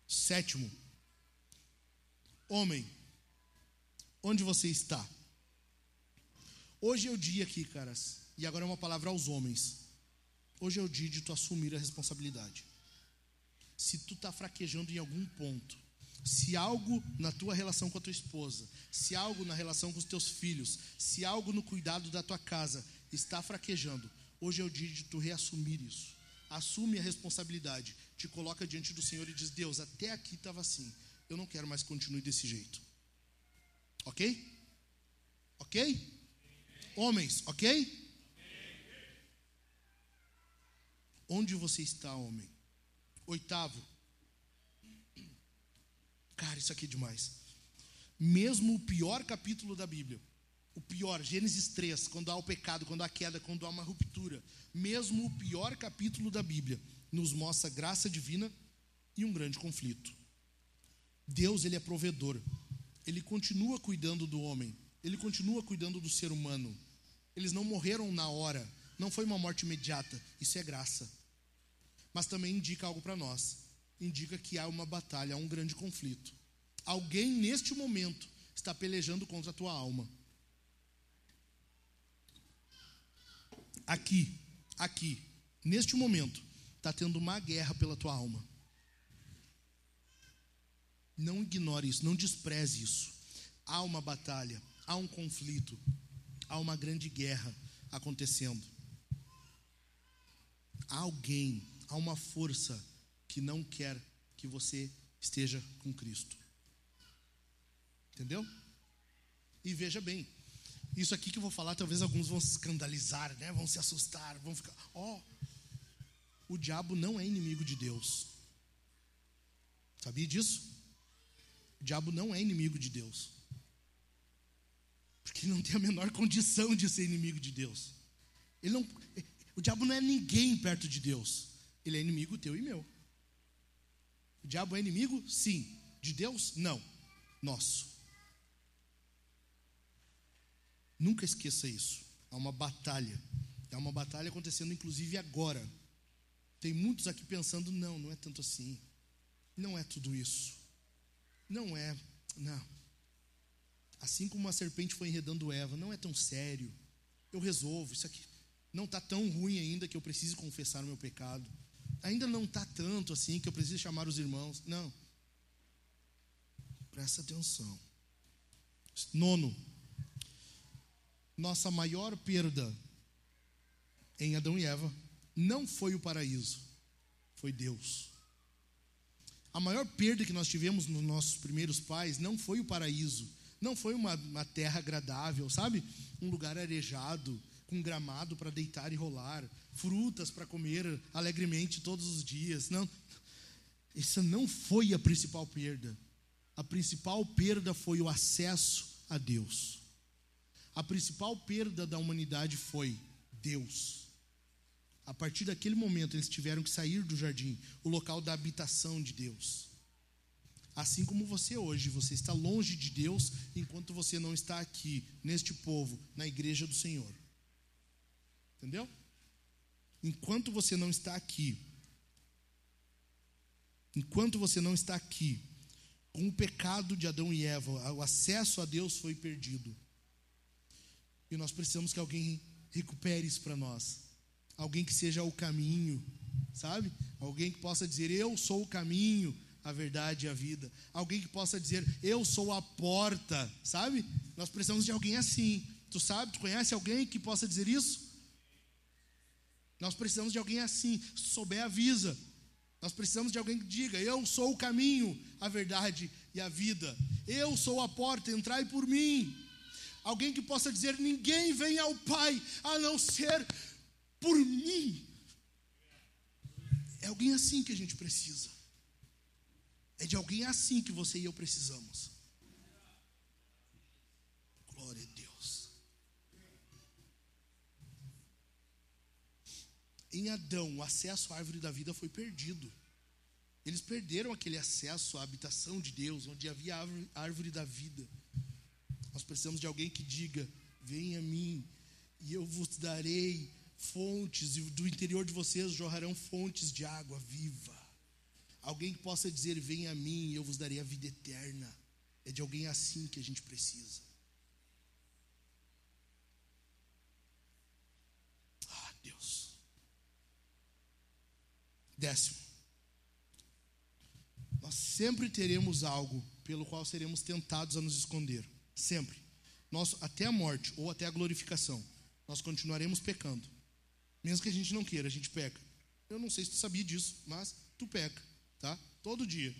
Sétimo, homem, onde você está? Hoje é o dia aqui, caras, e agora é uma palavra aos homens. Hoje é o dia de tu assumir a responsabilidade se tu está fraquejando em algum ponto, Se algo na tua relação com a tua esposa, se algo na relação com os teus filhos, se algo no cuidado da tua casa está fraquejando, hoje é o dia de tu reassumir isso. Assume a responsabilidade, te coloca diante do Senhor e diz: Deus, até aqui estava assim, eu não quero mais continuar desse jeito. Ok? Ok? Homens, ok? Onde você está, homem? Oitavo. Cara, isso aqui é demais. Mesmo o pior capítulo da Bíblia, o pior, Gênesis 3, quando há o pecado, quando há queda, quando há uma ruptura, mesmo o pior capítulo da Bíblia nos mostra graça divina e um grande conflito. Deus, ele é provedor. Ele continua cuidando do homem, ele continua cuidando do ser humano. Eles não morreram na hora, não foi uma morte imediata, isso é graça. Mas também indica algo para nós. Indica que há uma batalha, há um grande conflito. Alguém neste momento está pelejando contra a tua alma. Aqui, aqui, neste momento, está tendo uma guerra pela tua alma. Não ignore isso, não despreze isso. Há uma batalha, há um conflito, há uma grande guerra acontecendo. Há alguém, há uma força que não quer que você esteja com Cristo. Entendeu? E veja bem, isso aqui que eu vou falar, talvez alguns vão se escandalizar, né? vão se assustar, vão ficar. Ó, oh, o diabo não é inimigo de Deus. Sabia disso? O diabo não é inimigo de Deus. Porque ele não tem a menor condição de ser inimigo de Deus. Ele não, o diabo não é ninguém perto de Deus. Ele é inimigo teu e meu. O diabo é inimigo? Sim. De Deus? Não. Nosso. Nunca esqueça isso. Há uma batalha. Há uma batalha acontecendo, inclusive agora. Tem muitos aqui pensando: não, não é tanto assim. Não é tudo isso. Não é. Não. Assim como a serpente foi enredando Eva, não é tão sério. Eu resolvo, isso aqui não está tão ruim ainda que eu precise confessar o meu pecado. Ainda não está tanto assim que eu preciso chamar os irmãos. Não. Presta atenção. Nono. Nossa maior perda em Adão e Eva não foi o paraíso, foi Deus. A maior perda que nós tivemos nos nossos primeiros pais não foi o paraíso, não foi uma, uma terra agradável, sabe? Um lugar arejado, com gramado para deitar e rolar, frutas para comer alegremente todos os dias. Não, essa não foi a principal perda. A principal perda foi o acesso a Deus. A principal perda da humanidade foi Deus. A partir daquele momento, eles tiveram que sair do jardim, o local da habitação de Deus. Assim como você hoje, você está longe de Deus enquanto você não está aqui, neste povo, na igreja do Senhor. Entendeu? Enquanto você não está aqui, enquanto você não está aqui, com o pecado de Adão e Eva, o acesso a Deus foi perdido. E nós precisamos que alguém recupere isso para nós. Alguém que seja o caminho, sabe? Alguém que possa dizer: Eu sou o caminho, a verdade e a vida. Alguém que possa dizer, eu sou a porta, sabe? Nós precisamos de alguém assim. Tu sabe, tu conhece alguém que possa dizer isso? Nós precisamos de alguém assim. Se souber, avisa. Nós precisamos de alguém que diga: Eu sou o caminho, a verdade e a vida. Eu sou a porta, entrai por mim. Alguém que possa dizer: Ninguém vem ao Pai a não ser por mim. É alguém assim que a gente precisa. É de alguém assim que você e eu precisamos. Glória a Deus. Em Adão, o acesso à árvore da vida foi perdido. Eles perderam aquele acesso à habitação de Deus, onde havia a árvore, da vida. Nós precisamos de alguém que diga: Venha a mim, e eu vos darei fontes, e do interior de vocês jorrarão fontes de água viva. Alguém que possa dizer: Venha a mim e eu vos darei a vida eterna. É de alguém assim que a gente precisa. Ah, Deus. Décimo. Nós sempre teremos algo pelo qual seremos tentados a nos esconder. Sempre. Nós, até a morte ou até a glorificação, nós continuaremos pecando. Mesmo que a gente não queira, a gente peca. Eu não sei se tu sabia disso, mas tu peca, tá? Todo dia.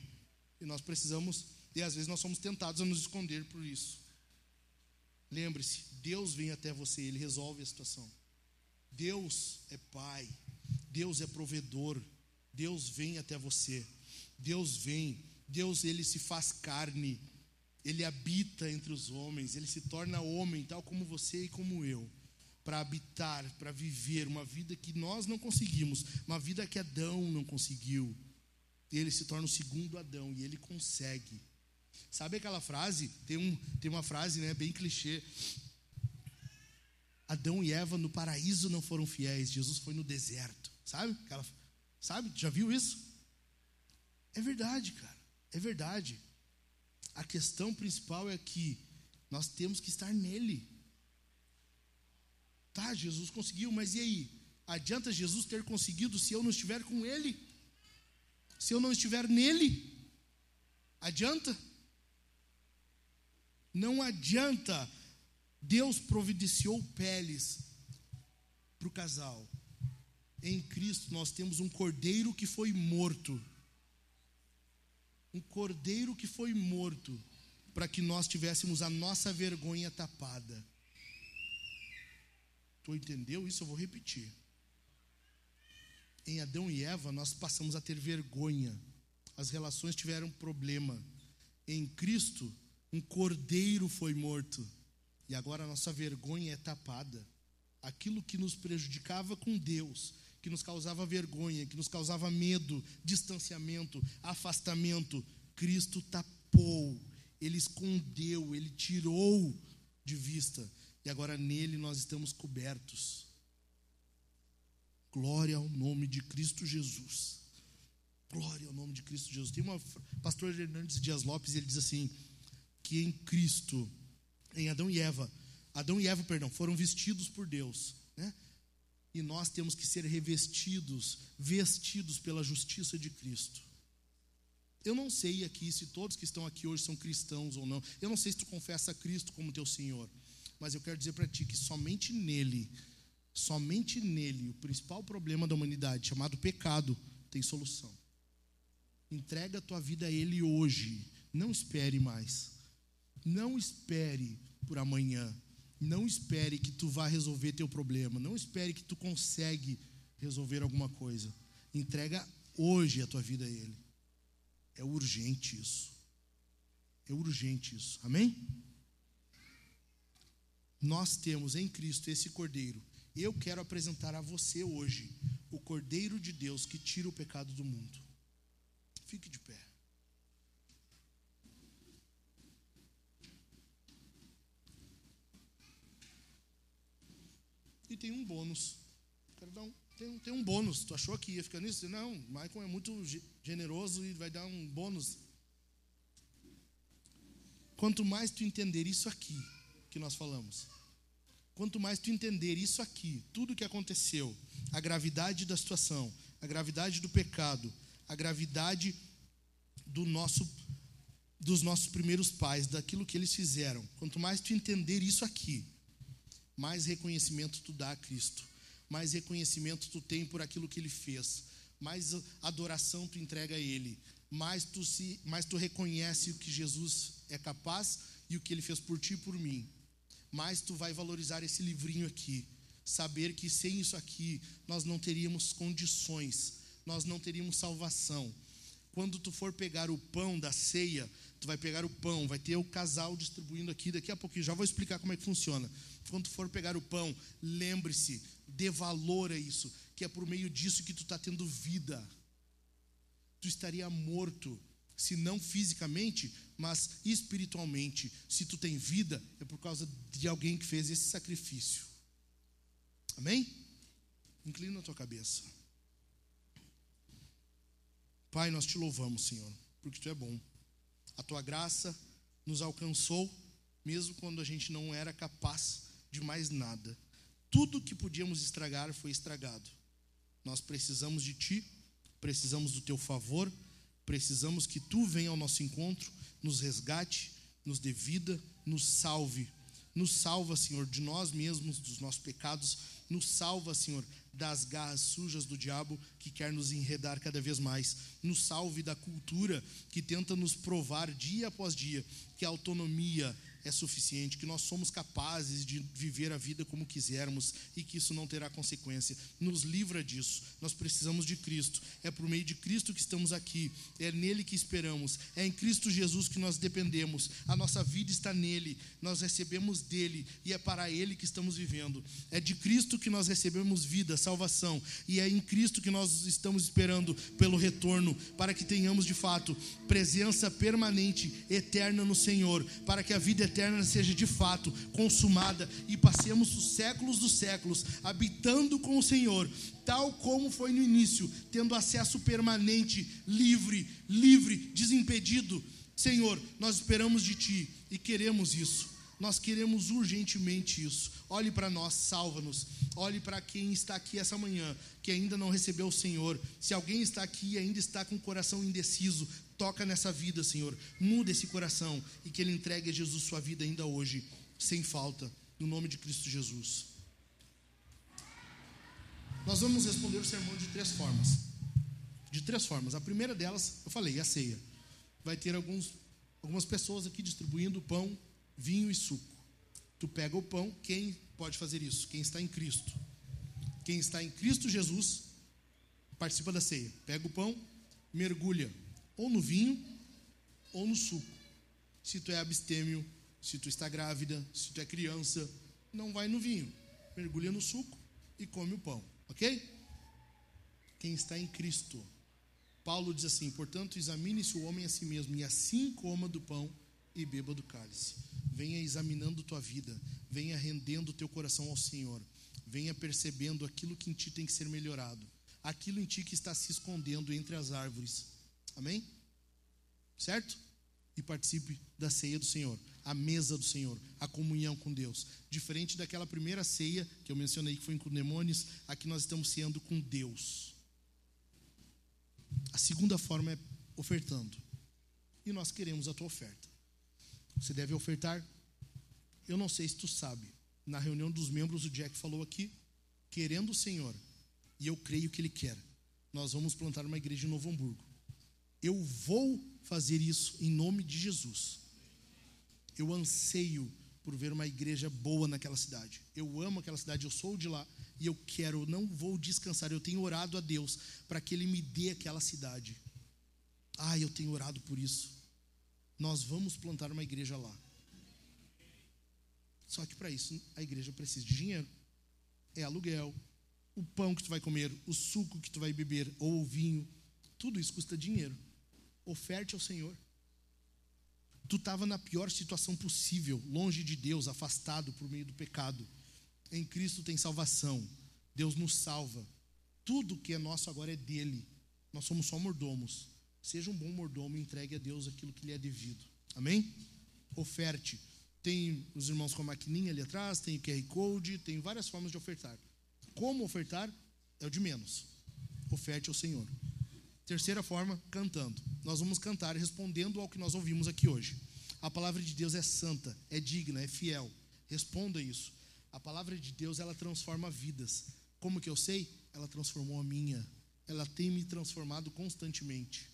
E nós precisamos, e às vezes nós somos tentados a nos esconder por isso. Lembre-se, Deus vem até você, Ele resolve a situação. Deus é Pai, Deus é provedor, Deus vem até você, Deus vem, Deus ele se faz carne, Ele habita entre os homens, Ele se torna homem, tal como você e como eu, para habitar, para viver uma vida que nós não conseguimos, uma vida que Adão não conseguiu. Ele se torna o segundo Adão e ele consegue. Sabe aquela frase? Tem, um, tem uma frase né, bem clichê. Adão e Eva no paraíso não foram fiéis, Jesus foi no deserto. Sabe? Aquela, sabe? Já viu isso? É verdade, cara. É verdade. A questão principal é que nós temos que estar nele. Tá, Jesus conseguiu, mas e aí? Adianta Jesus ter conseguido se eu não estiver com ele? Se eu não estiver nele? Adianta? Não adianta. Deus providenciou peles para o casal. Em Cristo nós temos um cordeiro que foi morto. Um cordeiro que foi morto para que nós tivéssemos a nossa vergonha tapada. Tu entendeu isso? Eu vou repetir. Em Adão e Eva nós passamos a ter vergonha. As relações tiveram problema. Em Cristo um cordeiro foi morto e agora a nossa vergonha é tapada. Aquilo que nos prejudicava com Deus, que nos causava vergonha, que nos causava medo, distanciamento, afastamento, Cristo tapou, Ele escondeu, Ele tirou de vista e agora nele nós estamos cobertos. Glória ao nome de Cristo Jesus. Glória ao nome de Cristo Jesus. Tem uma pastor Hernandes Dias Lopes, ele diz assim: que em Cristo, em Adão e Eva, Adão e Eva, perdão, foram vestidos por Deus, né? E nós temos que ser revestidos, vestidos pela justiça de Cristo. Eu não sei aqui se todos que estão aqui hoje são cristãos ou não. Eu não sei se tu confessa Cristo como teu Senhor. Mas eu quero dizer para ti que somente nele, somente nele, o principal problema da humanidade, chamado pecado, tem solução. Entrega a tua vida a Ele hoje. Não espere mais. Não espere por amanhã. Não espere que tu vá resolver teu problema. Não espere que tu consegue resolver alguma coisa. Entrega hoje a tua vida a Ele. É urgente isso. É urgente isso. Amém? Nós temos em Cristo esse Cordeiro. Eu quero apresentar a você hoje o Cordeiro de Deus que tira o pecado do mundo. Fique de pé. E tem um bônus. Quero dar um, tem, tem um bônus. Tu achou que ia ficar nisso? Não, o Michael é muito generoso e vai dar um bônus. Quanto mais tu entender isso aqui que nós falamos, quanto mais tu entender isso aqui, tudo que aconteceu, a gravidade da situação, a gravidade do pecado, a gravidade do nosso dos nossos primeiros pais, daquilo que eles fizeram. Quanto mais tu entender isso aqui, mais reconhecimento tu dá a Cristo, mais reconhecimento tu tem por aquilo que ele fez, mais adoração tu entrega a ele, mais tu se, mais tu reconhece o que Jesus é capaz e o que ele fez por ti e por mim. Mais tu vai valorizar esse livrinho aqui, saber que sem isso aqui nós não teríamos condições, nós não teríamos salvação. Quando tu for pegar o pão da ceia, tu vai pegar o pão, vai ter o casal distribuindo aqui, daqui a pouquinho já vou explicar como é que funciona. Quando for pegar o pão, lembre-se, dê valor a isso, que é por meio disso que tu está tendo vida. Tu estaria morto, se não fisicamente, mas espiritualmente. Se tu tem vida, é por causa de alguém que fez esse sacrifício. Amém? Inclina a tua cabeça. Pai, nós te louvamos, Senhor, porque tu é bom. A tua graça nos alcançou, mesmo quando a gente não era capaz de mais nada. Tudo que podíamos estragar foi estragado. Nós precisamos de Ti, precisamos do Teu favor, Precisamos que tu venha ao nosso encontro, nos resgate, nos dê vida, nos salve. Nos salva, Senhor, de nós mesmos, dos nossos pecados. Nos salva, Senhor, das garras sujas do diabo que quer nos enredar cada vez mais. Nos salve da cultura que tenta nos provar dia após dia que a autonomia é suficiente, que nós somos capazes de viver a vida como quisermos e que isso não terá consequência. Nos livra disso. Nós precisamos de Cristo. É por meio de Cristo que estamos aqui. É nele que esperamos. É em Cristo Jesus que nós dependemos. A nossa vida está nele. Nós recebemos dele e é para ele que estamos vivendo. É de Cristo que nós recebemos vida, salvação, e é em Cristo que nós estamos esperando pelo retorno, para que tenhamos de fato presença permanente, eterna no Senhor, para que a vida eterna eterna seja de fato consumada e passemos os séculos dos séculos habitando com o Senhor, tal como foi no início, tendo acesso permanente, livre, livre, desimpedido. Senhor, nós esperamos de Ti e queremos isso. Nós queremos urgentemente isso. Olhe para nós, salva-nos. Olhe para quem está aqui essa manhã, que ainda não recebeu o Senhor. Se alguém está aqui e ainda está com o coração indeciso, toca nessa vida, Senhor. Muda esse coração e que ele entregue a Jesus sua vida ainda hoje, sem falta, no nome de Cristo Jesus. Nós vamos responder o sermão de três formas. De três formas. A primeira delas, eu falei, a ceia. Vai ter alguns, algumas pessoas aqui distribuindo pão vinho e suco. Tu pega o pão, quem pode fazer isso? Quem está em Cristo. Quem está em Cristo Jesus participa da ceia. Pega o pão, mergulha ou no vinho ou no suco. Se tu é abstêmio, se tu está grávida, se tu é criança, não vai no vinho. Mergulha no suco e come o pão, ok? Quem está em Cristo. Paulo diz assim: portanto, examine-se o homem a si mesmo, e assim coma do pão e beba do cálice. Venha examinando tua vida, venha rendendo teu coração ao Senhor, venha percebendo aquilo que em ti tem que ser melhorado, aquilo em ti que está se escondendo entre as árvores. Amém? Certo? E participe da ceia do Senhor, a mesa do Senhor, a comunhão com Deus. Diferente daquela primeira ceia que eu mencionei que foi com demônios, aqui nós estamos ceando com Deus. A segunda forma é ofertando. E nós queremos a tua oferta. Você deve ofertar. Eu não sei se tu sabe. Na reunião dos membros, o Jack falou aqui, querendo o Senhor, e eu creio que Ele quer. Nós vamos plantar uma igreja em Novo Hamburgo. Eu vou fazer isso em nome de Jesus. Eu anseio por ver uma igreja boa naquela cidade. Eu amo aquela cidade, eu sou de lá e eu quero, eu não vou descansar. Eu tenho orado a Deus para que Ele me dê aquela cidade. Ah, eu tenho orado por isso. Nós vamos plantar uma igreja lá. Só que para isso a igreja precisa de dinheiro. É aluguel, o pão que tu vai comer, o suco que tu vai beber ou o vinho, tudo isso custa dinheiro. Oferte ao Senhor. Tu estava na pior situação possível, longe de Deus, afastado por meio do pecado. Em Cristo tem salvação. Deus nos salva. Tudo que é nosso agora é dele. Nós somos só mordomos. Seja um bom mordomo e entregue a Deus aquilo que lhe é devido. Amém? Oferte. Tem os irmãos com a maquininha ali atrás, tem o QR Code, tem várias formas de ofertar. Como ofertar é o de menos. Oferte ao Senhor. Terceira forma, cantando. Nós vamos cantar respondendo ao que nós ouvimos aqui hoje. A palavra de Deus é santa, é digna, é fiel. Responda isso. A palavra de Deus, ela transforma vidas. Como que eu sei? Ela transformou a minha. Ela tem me transformado constantemente.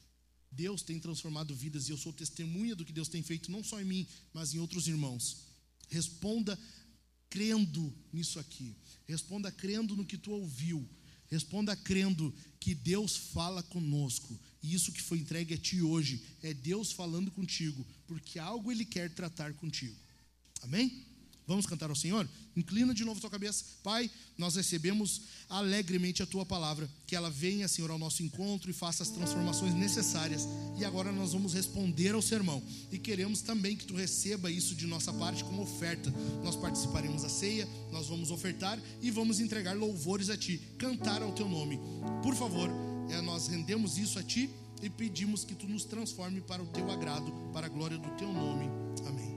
Deus tem transformado vidas e eu sou testemunha do que Deus tem feito, não só em mim, mas em outros irmãos. Responda crendo nisso aqui. Responda crendo no que tu ouviu. Responda crendo que Deus fala conosco. E isso que foi entregue a ti hoje é Deus falando contigo, porque algo Ele quer tratar contigo. Amém? Vamos cantar ao Senhor? Inclina de novo a tua cabeça. Pai, nós recebemos alegremente a tua palavra. Que ela venha, Senhor, ao nosso encontro e faça as transformações necessárias. E agora nós vamos responder ao sermão. E queremos também que tu receba isso de nossa parte como oferta. Nós participaremos da ceia, nós vamos ofertar e vamos entregar louvores a ti, cantar ao teu nome. Por favor, é, nós rendemos isso a ti e pedimos que tu nos transforme para o teu agrado, para a glória do teu nome. Amém.